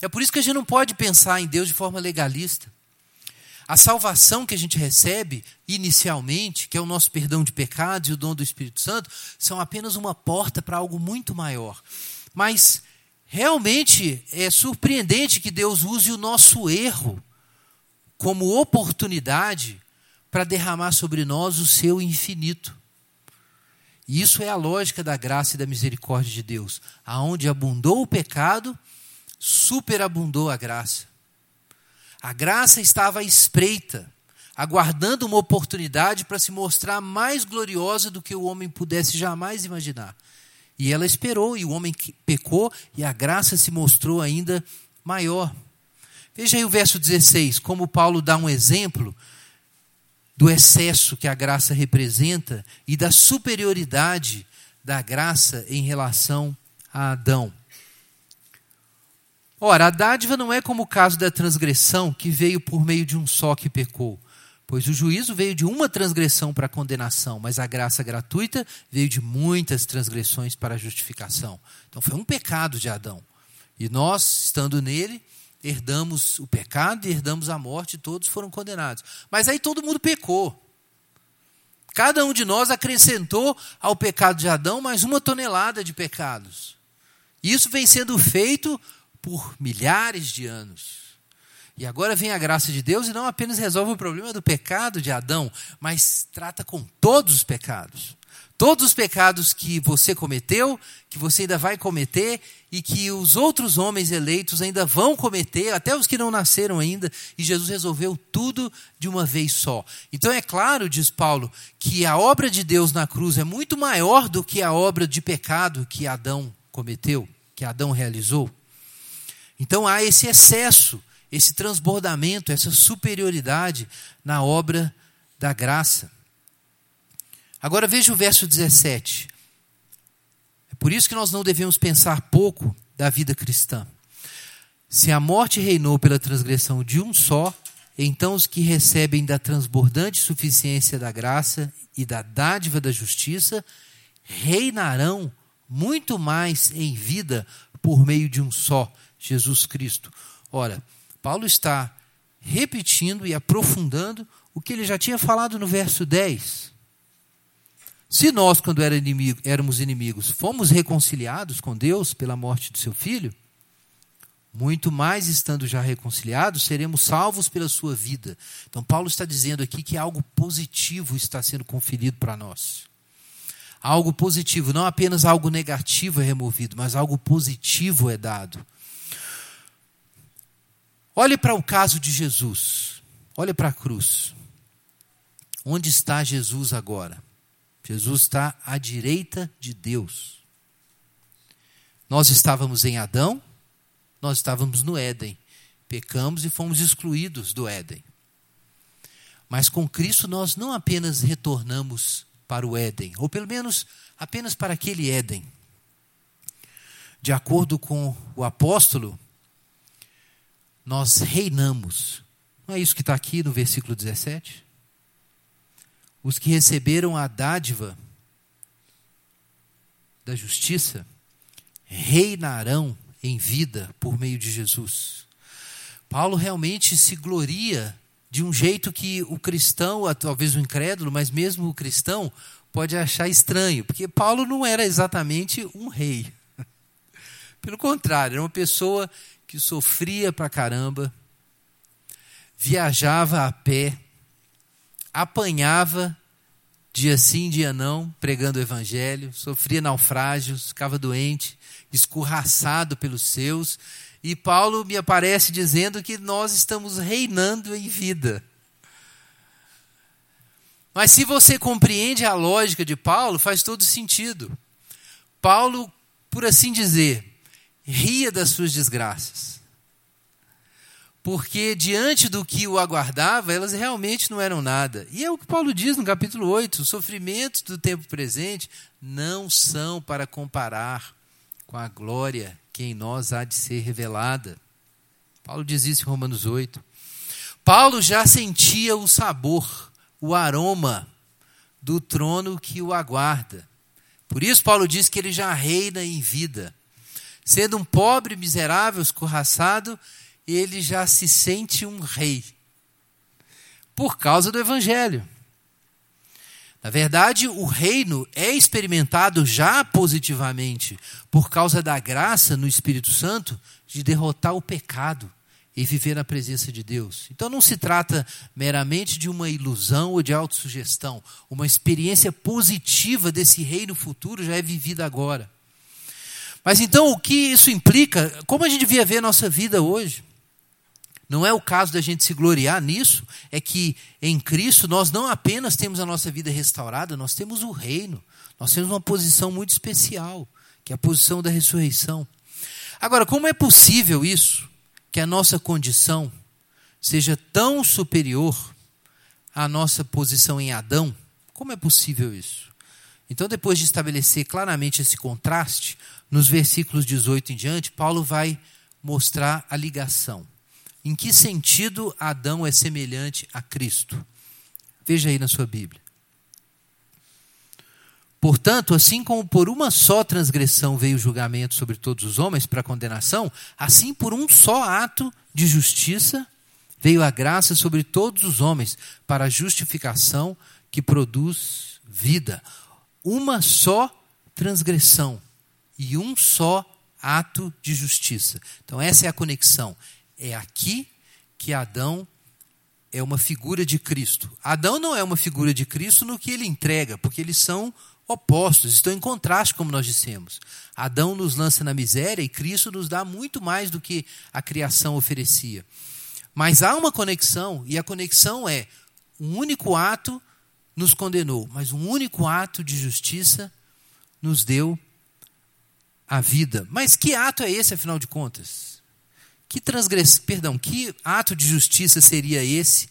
É por isso que a gente não pode pensar em Deus de forma legalista. A salvação que a gente recebe inicialmente, que é o nosso perdão de pecados e o dom do Espírito Santo, são apenas uma porta para algo muito maior. Mas realmente é surpreendente que Deus use o nosso erro como oportunidade para derramar sobre nós o seu infinito. E isso é a lógica da graça e da misericórdia de Deus. Aonde abundou o pecado, superabundou a graça. A graça estava à espreita, aguardando uma oportunidade para se mostrar mais gloriosa do que o homem pudesse jamais imaginar. E ela esperou, e o homem pecou, e a graça se mostrou ainda maior. Veja aí o verso 16, como Paulo dá um exemplo do excesso que a graça representa e da superioridade da graça em relação a Adão. Ora, a dádiva não é como o caso da transgressão que veio por meio de um só que pecou. Pois o juízo veio de uma transgressão para a condenação, mas a graça gratuita veio de muitas transgressões para a justificação. Então foi um pecado de Adão. E nós, estando nele, herdamos o pecado e herdamos a morte, e todos foram condenados. Mas aí todo mundo pecou. Cada um de nós acrescentou ao pecado de Adão mais uma tonelada de pecados. Isso vem sendo feito por milhares de anos. E agora vem a graça de Deus e não apenas resolve o problema do pecado de Adão, mas trata com todos os pecados. Todos os pecados que você cometeu, que você ainda vai cometer e que os outros homens eleitos ainda vão cometer, até os que não nasceram ainda, e Jesus resolveu tudo de uma vez só. Então é claro, diz Paulo, que a obra de Deus na cruz é muito maior do que a obra de pecado que Adão cometeu, que Adão realizou. Então há esse excesso, esse transbordamento, essa superioridade na obra da graça. Agora veja o verso 17. É por isso que nós não devemos pensar pouco da vida cristã. Se a morte reinou pela transgressão de um só, então os que recebem da transbordante suficiência da graça e da dádiva da justiça reinarão muito mais em vida por meio de um só, Jesus Cristo. Ora, Paulo está repetindo e aprofundando o que ele já tinha falado no verso 10. Se nós, quando era inimigo, éramos inimigos, fomos reconciliados com Deus pela morte de seu filho, muito mais estando já reconciliados, seremos salvos pela sua vida. Então, Paulo está dizendo aqui que algo positivo está sendo conferido para nós. Algo positivo, não apenas algo negativo é removido, mas algo positivo é dado. Olhe para o caso de Jesus. Olhe para a cruz. Onde está Jesus agora? Jesus está à direita de Deus. Nós estávamos em Adão, nós estávamos no Éden. Pecamos e fomos excluídos do Éden. Mas com Cristo nós não apenas retornamos para o Éden, ou pelo menos apenas para aquele Éden. De acordo com o apóstolo, nós reinamos. Não é isso que está aqui no versículo 17? os que receberam a dádiva da justiça reinarão em vida por meio de Jesus. Paulo realmente se gloria de um jeito que o cristão, talvez o incrédulo, mas mesmo o cristão, pode achar estranho, porque Paulo não era exatamente um rei. Pelo contrário, era uma pessoa que sofria pra caramba, viajava a pé, apanhava dia sim, dia não, pregando o evangelho, sofria naufrágios, ficava doente, escorraçado pelos seus, e Paulo me aparece dizendo que nós estamos reinando em vida. Mas se você compreende a lógica de Paulo, faz todo sentido. Paulo, por assim dizer, ria das suas desgraças porque diante do que o aguardava, elas realmente não eram nada. E é o que Paulo diz no capítulo 8: os sofrimentos do tempo presente não são para comparar com a glória que em nós há de ser revelada. Paulo diz isso em Romanos 8. Paulo já sentia o sabor, o aroma do trono que o aguarda. Por isso, Paulo diz que ele já reina em vida. Sendo um pobre, miserável, escorraçado, ele já se sente um rei. Por causa do Evangelho. Na verdade, o reino é experimentado já positivamente por causa da graça no Espírito Santo de derrotar o pecado e viver na presença de Deus. Então não se trata meramente de uma ilusão ou de autossugestão. Uma experiência positiva desse reino futuro já é vivida agora. Mas então o que isso implica? Como a gente devia ver a nossa vida hoje? Não é o caso da gente se gloriar nisso, é que em Cristo nós não apenas temos a nossa vida restaurada, nós temos o reino. Nós temos uma posição muito especial, que é a posição da ressurreição. Agora, como é possível isso? Que a nossa condição seja tão superior à nossa posição em Adão? Como é possível isso? Então, depois de estabelecer claramente esse contraste, nos versículos 18 em diante, Paulo vai mostrar a ligação. Em que sentido Adão é semelhante a Cristo? Veja aí na sua Bíblia. Portanto, assim como por uma só transgressão veio o julgamento sobre todos os homens para condenação, assim por um só ato de justiça veio a graça sobre todos os homens para a justificação que produz vida. Uma só transgressão e um só ato de justiça. Então, essa é a conexão. É aqui que Adão é uma figura de Cristo. Adão não é uma figura de Cristo no que ele entrega, porque eles são opostos, estão em contraste, como nós dissemos. Adão nos lança na miséria e Cristo nos dá muito mais do que a criação oferecia. Mas há uma conexão, e a conexão é: um único ato nos condenou, mas um único ato de justiça nos deu a vida. Mas que ato é esse, afinal de contas? Que transgressão, perdão, que ato de justiça seria esse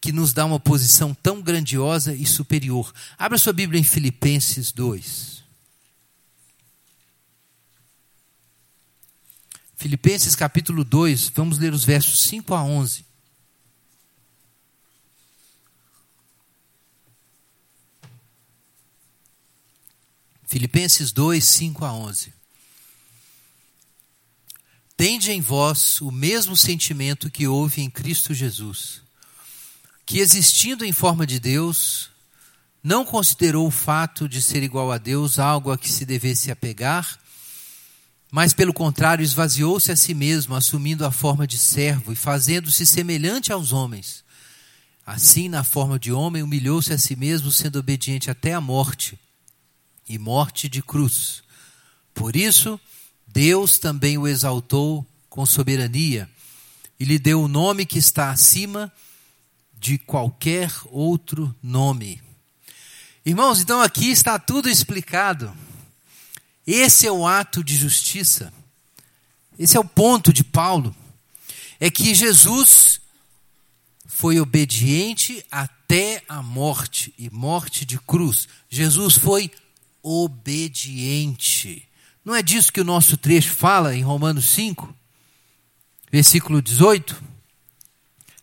que nos dá uma posição tão grandiosa e superior? Abra sua Bíblia em Filipenses 2. Filipenses capítulo 2, vamos ler os versos 5 a 11. Filipenses 2, 5 a 11. Tende em vós o mesmo sentimento que houve em Cristo Jesus, que existindo em forma de Deus, não considerou o fato de ser igual a Deus algo a que se devesse apegar, mas pelo contrário esvaziou-se a si mesmo, assumindo a forma de servo e fazendo-se semelhante aos homens. Assim, na forma de homem, humilhou-se a si mesmo, sendo obediente até a morte e morte de cruz. Por isso, Deus também o exaltou com soberania e lhe deu o nome que está acima de qualquer outro nome. Irmãos, então aqui está tudo explicado. Esse é o ato de justiça. Esse é o ponto de Paulo. É que Jesus foi obediente até a morte e morte de cruz. Jesus foi obediente. Não é disso que o nosso trecho fala em Romanos 5, versículo 18?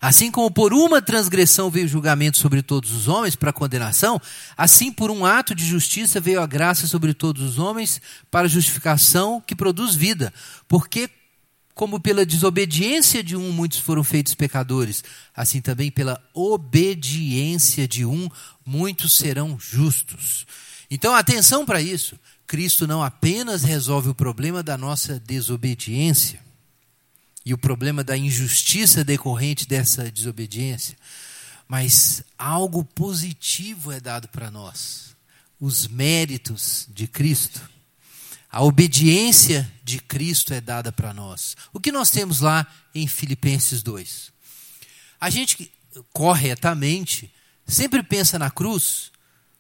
Assim como por uma transgressão veio o julgamento sobre todos os homens para condenação, assim por um ato de justiça veio a graça sobre todos os homens para justificação que produz vida. Porque, como pela desobediência de um muitos foram feitos pecadores, assim também pela obediência de um muitos serão justos. Então, atenção para isso. Cristo não apenas resolve o problema da nossa desobediência e o problema da injustiça decorrente dessa desobediência, mas algo positivo é dado para nós: os méritos de Cristo. A obediência de Cristo é dada para nós. O que nós temos lá em Filipenses 2? A gente corretamente sempre pensa na cruz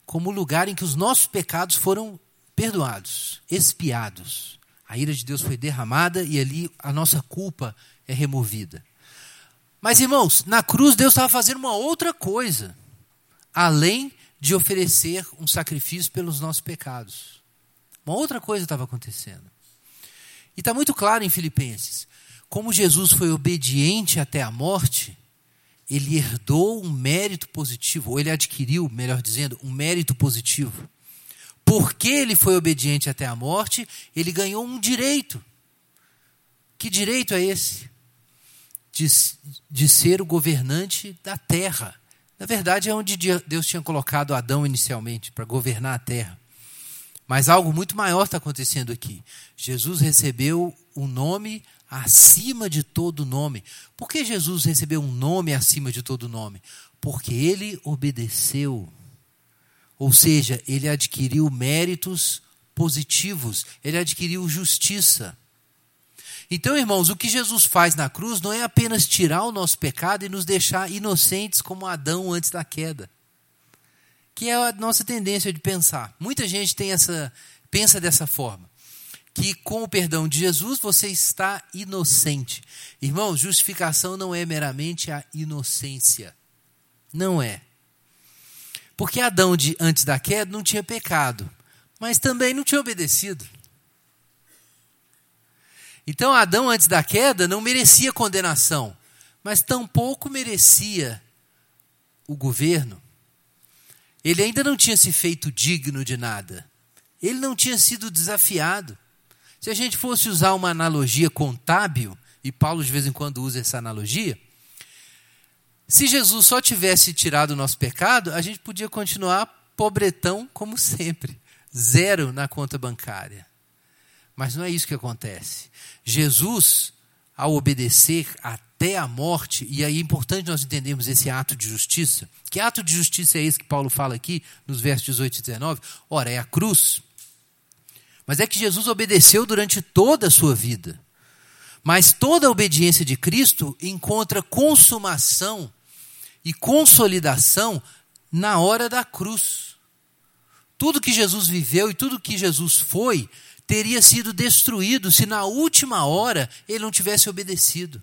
como o lugar em que os nossos pecados foram perdoados, expiados. A ira de Deus foi derramada e ali a nossa culpa é removida. Mas, irmãos, na cruz Deus estava fazendo uma outra coisa, além de oferecer um sacrifício pelos nossos pecados. Uma outra coisa estava acontecendo. E está muito claro em Filipenses: como Jesus foi obediente até a morte, ele herdou um mérito positivo, ou ele adquiriu, melhor dizendo, um mérito positivo. Porque ele foi obediente até a morte, ele ganhou um direito. Que direito é esse? De, de ser o governante da terra. Na verdade, é onde Deus tinha colocado Adão inicialmente, para governar a terra. Mas algo muito maior está acontecendo aqui. Jesus recebeu o nome acima de todo nome. Por que Jesus recebeu um nome acima de todo nome? Porque ele obedeceu. Ou seja, ele adquiriu méritos positivos, ele adquiriu justiça. Então, irmãos, o que Jesus faz na cruz não é apenas tirar o nosso pecado e nos deixar inocentes como Adão antes da queda. Que é a nossa tendência de pensar. Muita gente tem essa pensa dessa forma que com o perdão de Jesus você está inocente. Irmão, justificação não é meramente a inocência. Não é. Porque Adão, de, antes da queda, não tinha pecado, mas também não tinha obedecido. Então, Adão, antes da queda, não merecia condenação, mas tampouco merecia o governo. Ele ainda não tinha se feito digno de nada. Ele não tinha sido desafiado. Se a gente fosse usar uma analogia contábil, e Paulo de vez em quando usa essa analogia, se Jesus só tivesse tirado o nosso pecado, a gente podia continuar pobretão como sempre, zero na conta bancária. Mas não é isso que acontece. Jesus, ao obedecer até a morte, e aí é importante nós entendermos esse ato de justiça. Que ato de justiça é esse que Paulo fala aqui, nos versos 18 e 19? Ora, é a cruz. Mas é que Jesus obedeceu durante toda a sua vida. Mas toda a obediência de Cristo encontra consumação e consolidação na hora da cruz. Tudo que Jesus viveu e tudo que Jesus foi teria sido destruído se na última hora ele não tivesse obedecido.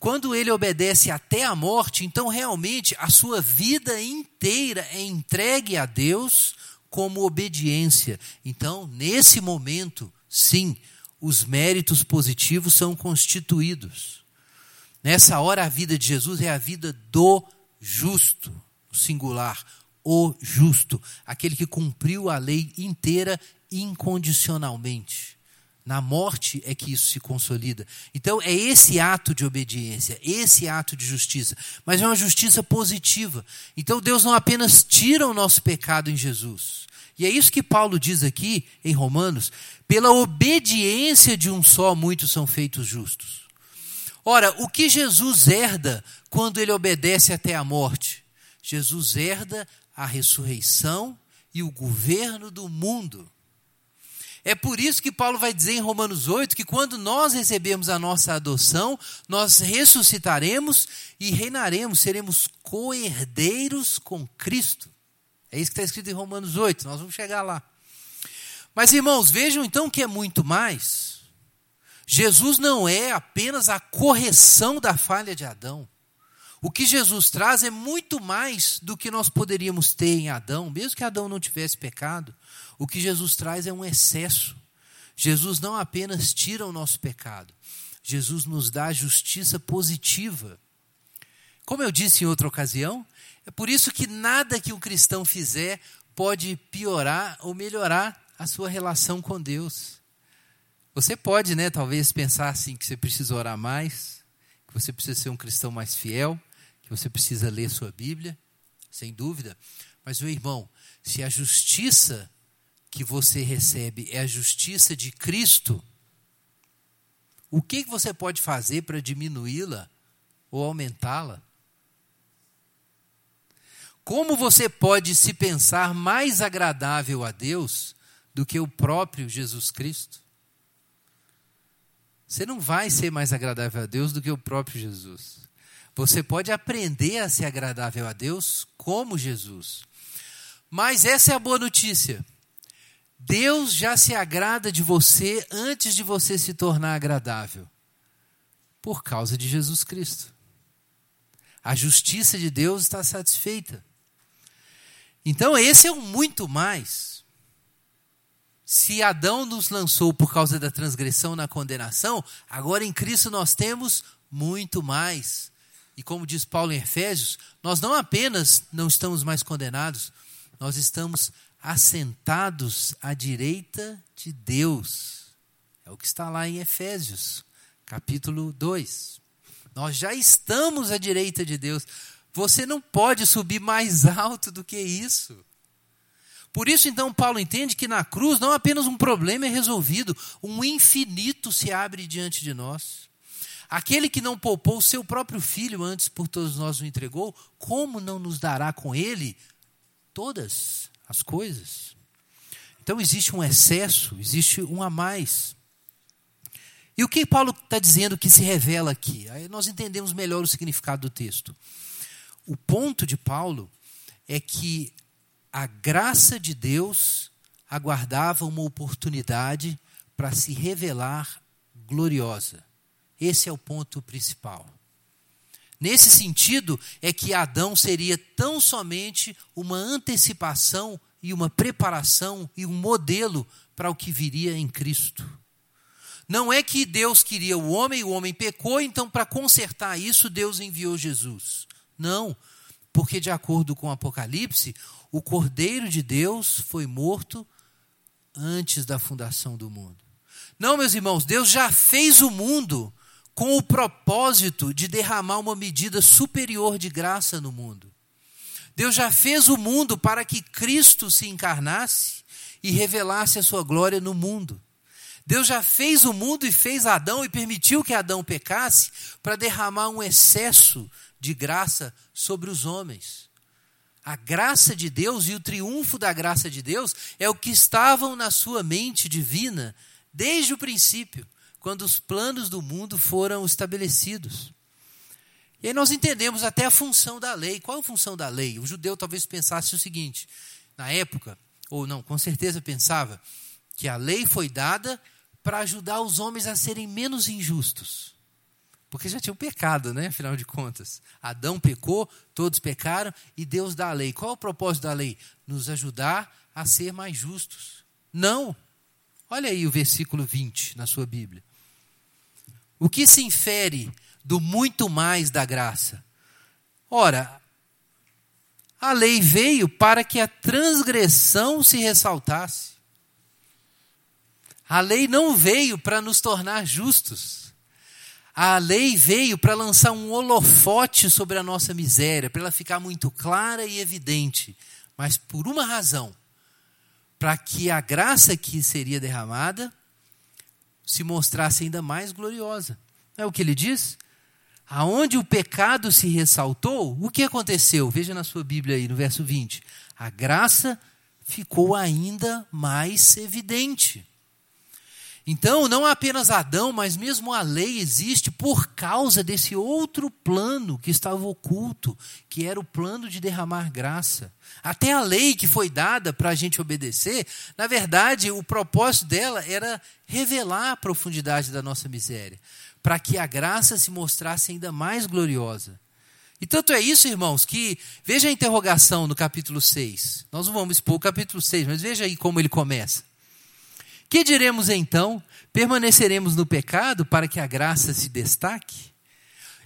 Quando ele obedece até a morte, então realmente a sua vida inteira é entregue a Deus como obediência. Então, nesse momento, sim, os méritos positivos são constituídos. Nessa hora, a vida de Jesus é a vida do justo, singular, o justo, aquele que cumpriu a lei inteira incondicionalmente. Na morte é que isso se consolida. Então é esse ato de obediência, esse ato de justiça, mas é uma justiça positiva. Então Deus não apenas tira o nosso pecado em Jesus. E é isso que Paulo diz aqui em Romanos: pela obediência de um só, muitos são feitos justos. Ora, o que Jesus herda quando ele obedece até a morte? Jesus herda a ressurreição e o governo do mundo. É por isso que Paulo vai dizer em Romanos 8 que quando nós recebemos a nossa adoção, nós ressuscitaremos e reinaremos, seremos co-herdeiros com Cristo. É isso que está escrito em Romanos 8, nós vamos chegar lá. Mas irmãos, vejam então que é muito mais. Jesus não é apenas a correção da falha de Adão. O que Jesus traz é muito mais do que nós poderíamos ter em Adão, mesmo que Adão não tivesse pecado. O que Jesus traz é um excesso. Jesus não apenas tira o nosso pecado, Jesus nos dá justiça positiva. Como eu disse em outra ocasião, é por isso que nada que um cristão fizer pode piorar ou melhorar a sua relação com Deus. Você pode, né, talvez pensar assim que você precisa orar mais, que você precisa ser um cristão mais fiel, que você precisa ler sua Bíblia, sem dúvida. Mas, meu irmão, se a justiça que você recebe é a justiça de Cristo, o que você pode fazer para diminuí-la ou aumentá-la? Como você pode se pensar mais agradável a Deus do que o próprio Jesus Cristo? Você não vai ser mais agradável a Deus do que o próprio Jesus. Você pode aprender a ser agradável a Deus como Jesus. Mas essa é a boa notícia. Deus já se agrada de você antes de você se tornar agradável. Por causa de Jesus Cristo. A justiça de Deus está satisfeita. Então, esse é um muito mais. Se Adão nos lançou por causa da transgressão na condenação, agora em Cristo nós temos muito mais. E como diz Paulo em Efésios, nós não apenas não estamos mais condenados, nós estamos assentados à direita de Deus. É o que está lá em Efésios, capítulo 2. Nós já estamos à direita de Deus. Você não pode subir mais alto do que isso. Por isso, então, Paulo entende que na cruz não apenas um problema é resolvido, um infinito se abre diante de nós. Aquele que não poupou o seu próprio filho antes por todos nós o entregou, como não nos dará com ele todas as coisas? Então existe um excesso, existe um a mais. E o que Paulo está dizendo que se revela aqui? Aí nós entendemos melhor o significado do texto. O ponto de Paulo é que a graça de Deus aguardava uma oportunidade para se revelar gloriosa. Esse é o ponto principal. Nesse sentido, é que Adão seria tão somente uma antecipação e uma preparação e um modelo para o que viria em Cristo. Não é que Deus queria o homem, o homem pecou, então para consertar isso Deus enviou Jesus. Não, porque de acordo com o Apocalipse, o Cordeiro de Deus foi morto antes da fundação do mundo. Não, meus irmãos, Deus já fez o mundo com o propósito de derramar uma medida superior de graça no mundo. Deus já fez o mundo para que Cristo se encarnasse e revelasse a sua glória no mundo. Deus já fez o mundo e fez Adão e permitiu que Adão pecasse para derramar um excesso de graça sobre os homens. A graça de Deus e o triunfo da graça de Deus é o que estavam na sua mente divina desde o princípio, quando os planos do mundo foram estabelecidos. E aí nós entendemos até a função da lei. Qual a função da lei? O judeu talvez pensasse o seguinte: na época, ou não, com certeza pensava, que a lei foi dada para ajudar os homens a serem menos injustos. Porque já tinham pecado, né? Afinal de contas. Adão pecou, todos pecaram e Deus dá a lei. Qual é o propósito da lei? Nos ajudar a ser mais justos. Não. Olha aí o versículo 20 na sua Bíblia. O que se infere do muito mais da graça? Ora, a lei veio para que a transgressão se ressaltasse. A lei não veio para nos tornar justos. A lei veio para lançar um holofote sobre a nossa miséria, para ela ficar muito clara e evidente, mas por uma razão: para que a graça que seria derramada se mostrasse ainda mais gloriosa. É o que ele diz? Aonde o pecado se ressaltou, o que aconteceu? Veja na sua Bíblia aí, no verso 20. A graça ficou ainda mais evidente. Então, não apenas Adão, mas mesmo a lei existe por causa desse outro plano que estava oculto, que era o plano de derramar graça. Até a lei que foi dada para a gente obedecer, na verdade, o propósito dela era revelar a profundidade da nossa miséria, para que a graça se mostrasse ainda mais gloriosa. E tanto é isso, irmãos, que veja a interrogação no capítulo 6. Nós não vamos expor o capítulo 6, mas veja aí como ele começa. Que diremos então? Permaneceremos no pecado para que a graça se destaque?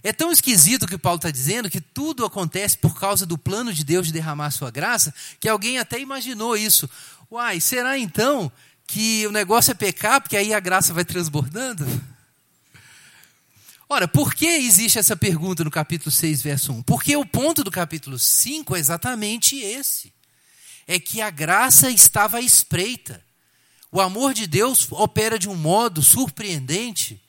É tão esquisito que Paulo está dizendo que tudo acontece por causa do plano de Deus de derramar sua graça, que alguém até imaginou isso. Uai, será então que o negócio é pecar, porque aí a graça vai transbordando? Ora, por que existe essa pergunta no capítulo 6, verso 1? Porque o ponto do capítulo 5 é exatamente esse: é que a graça estava à espreita. O amor de Deus opera de um modo surpreendente,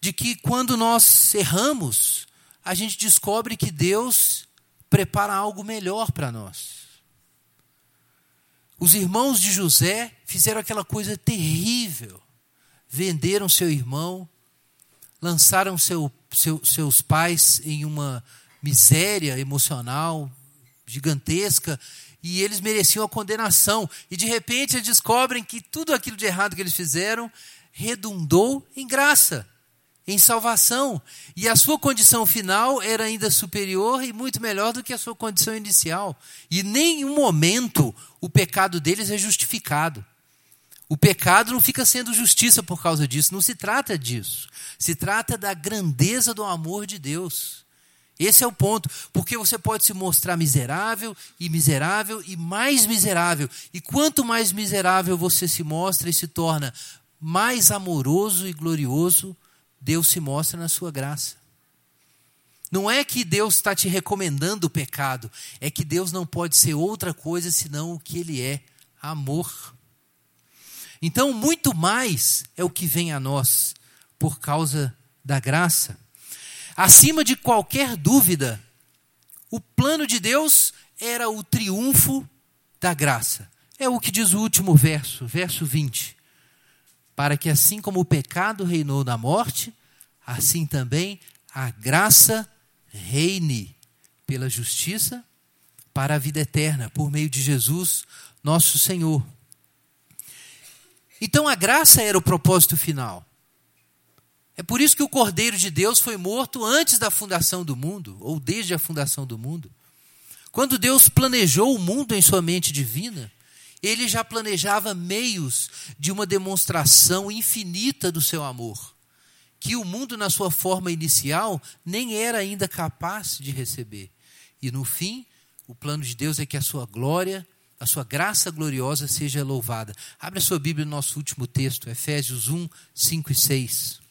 de que quando nós erramos, a gente descobre que Deus prepara algo melhor para nós. Os irmãos de José fizeram aquela coisa terrível. Venderam seu irmão, lançaram seu, seu, seus pais em uma miséria emocional gigantesca e eles mereciam a condenação. E de repente eles descobrem que tudo aquilo de errado que eles fizeram redundou em graça, em salvação. E a sua condição final era ainda superior e muito melhor do que a sua condição inicial. E nem em um momento o pecado deles é justificado. O pecado não fica sendo justiça por causa disso, não se trata disso. Se trata da grandeza do amor de Deus. Esse é o ponto, porque você pode se mostrar miserável e miserável e mais miserável. E quanto mais miserável você se mostra e se torna mais amoroso e glorioso, Deus se mostra na sua graça. Não é que Deus está te recomendando o pecado, é que Deus não pode ser outra coisa senão o que Ele é: amor. Então, muito mais é o que vem a nós por causa da graça. Acima de qualquer dúvida, o plano de Deus era o triunfo da graça. É o que diz o último verso, verso 20. Para que assim como o pecado reinou na morte, assim também a graça reine pela justiça para a vida eterna, por meio de Jesus, nosso Senhor. Então a graça era o propósito final. É por isso que o Cordeiro de Deus foi morto antes da fundação do mundo, ou desde a fundação do mundo. Quando Deus planejou o mundo em sua mente divina, ele já planejava meios de uma demonstração infinita do seu amor, que o mundo, na sua forma inicial, nem era ainda capaz de receber. E no fim, o plano de Deus é que a sua glória, a sua graça gloriosa seja louvada. Abre a sua Bíblia no nosso último texto, Efésios 1, 5 e 6.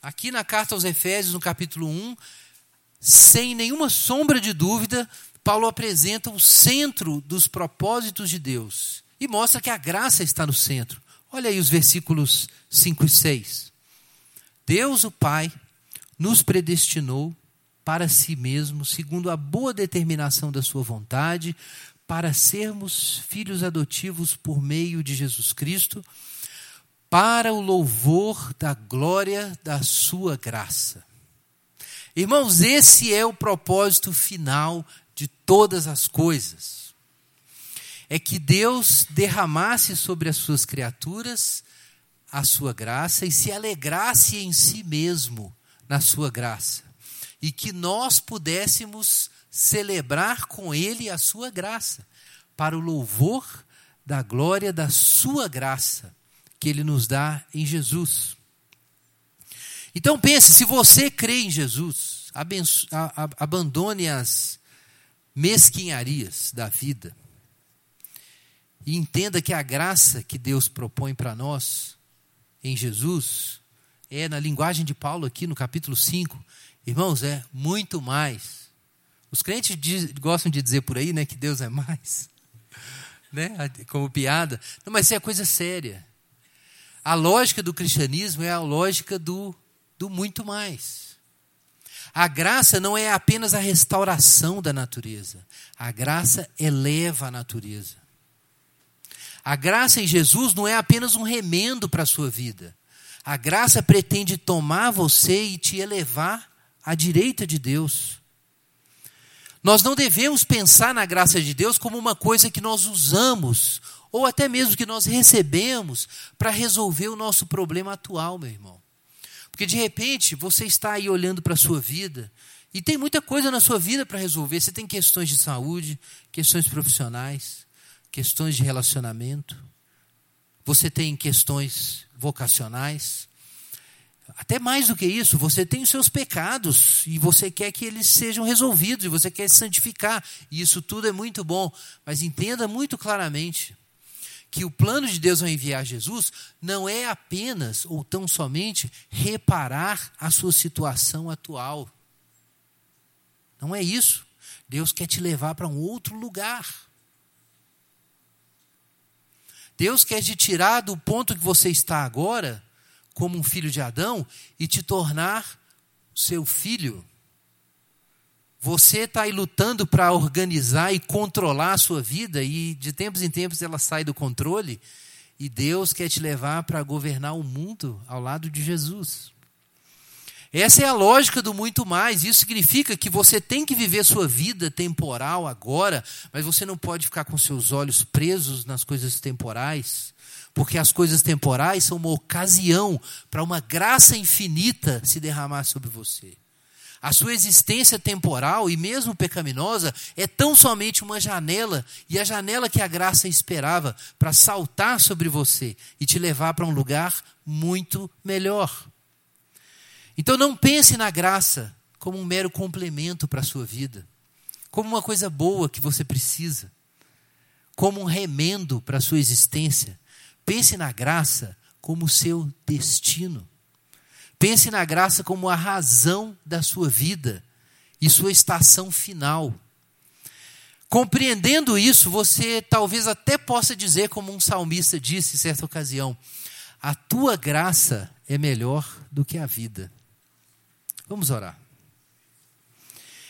Aqui na carta aos Efésios, no capítulo 1, sem nenhuma sombra de dúvida, Paulo apresenta o centro dos propósitos de Deus e mostra que a graça está no centro. Olha aí os versículos 5 e 6. Deus, o Pai, nos predestinou para si mesmo, segundo a boa determinação da Sua vontade, para sermos filhos adotivos por meio de Jesus Cristo, para o louvor da glória da Sua graça. Irmãos, esse é o propósito final de todas as coisas. É que Deus derramasse sobre as suas criaturas a sua graça e se alegrasse em si mesmo na sua graça. E que nós pudéssemos celebrar com Ele a sua graça, para o louvor da glória da sua graça que Ele nos dá em Jesus. Então pense, se você crê em Jesus, abandone as mesquinharias da vida e entenda que a graça que Deus propõe para nós em Jesus é, na linguagem de Paulo aqui no capítulo 5, irmãos, é muito mais. Os crentes diz, gostam de dizer por aí né, que Deus é mais, né, como piada, não, mas isso é coisa séria. A lógica do cristianismo é a lógica do do muito mais. A graça não é apenas a restauração da natureza, a graça eleva a natureza. A graça em Jesus não é apenas um remendo para a sua vida. A graça pretende tomar você e te elevar à direita de Deus. Nós não devemos pensar na graça de Deus como uma coisa que nós usamos, ou até mesmo que nós recebemos para resolver o nosso problema atual, meu irmão. Porque de repente você está aí olhando para a sua vida e tem muita coisa na sua vida para resolver. Você tem questões de saúde, questões profissionais, questões de relacionamento. Você tem questões vocacionais. Até mais do que isso, você tem os seus pecados e você quer que eles sejam resolvidos e você quer santificar. E isso tudo é muito bom, mas entenda muito claramente que o plano de Deus ao enviar Jesus não é apenas ou tão somente reparar a sua situação atual. Não é isso. Deus quer te levar para um outro lugar. Deus quer te tirar do ponto que você está agora, como um filho de Adão, e te tornar seu filho. Você está aí lutando para organizar e controlar a sua vida, e de tempos em tempos ela sai do controle, e Deus quer te levar para governar o mundo ao lado de Jesus. Essa é a lógica do muito mais. Isso significa que você tem que viver sua vida temporal agora, mas você não pode ficar com seus olhos presos nas coisas temporais, porque as coisas temporais são uma ocasião para uma graça infinita se derramar sobre você. A sua existência temporal e mesmo pecaminosa é tão somente uma janela, e a janela que a graça esperava para saltar sobre você e te levar para um lugar muito melhor. Então não pense na graça como um mero complemento para a sua vida, como uma coisa boa que você precisa, como um remendo para a sua existência. Pense na graça como seu destino. Pense na graça como a razão da sua vida e sua estação final. Compreendendo isso, você talvez até possa dizer, como um salmista disse em certa ocasião: A tua graça é melhor do que a vida. Vamos orar.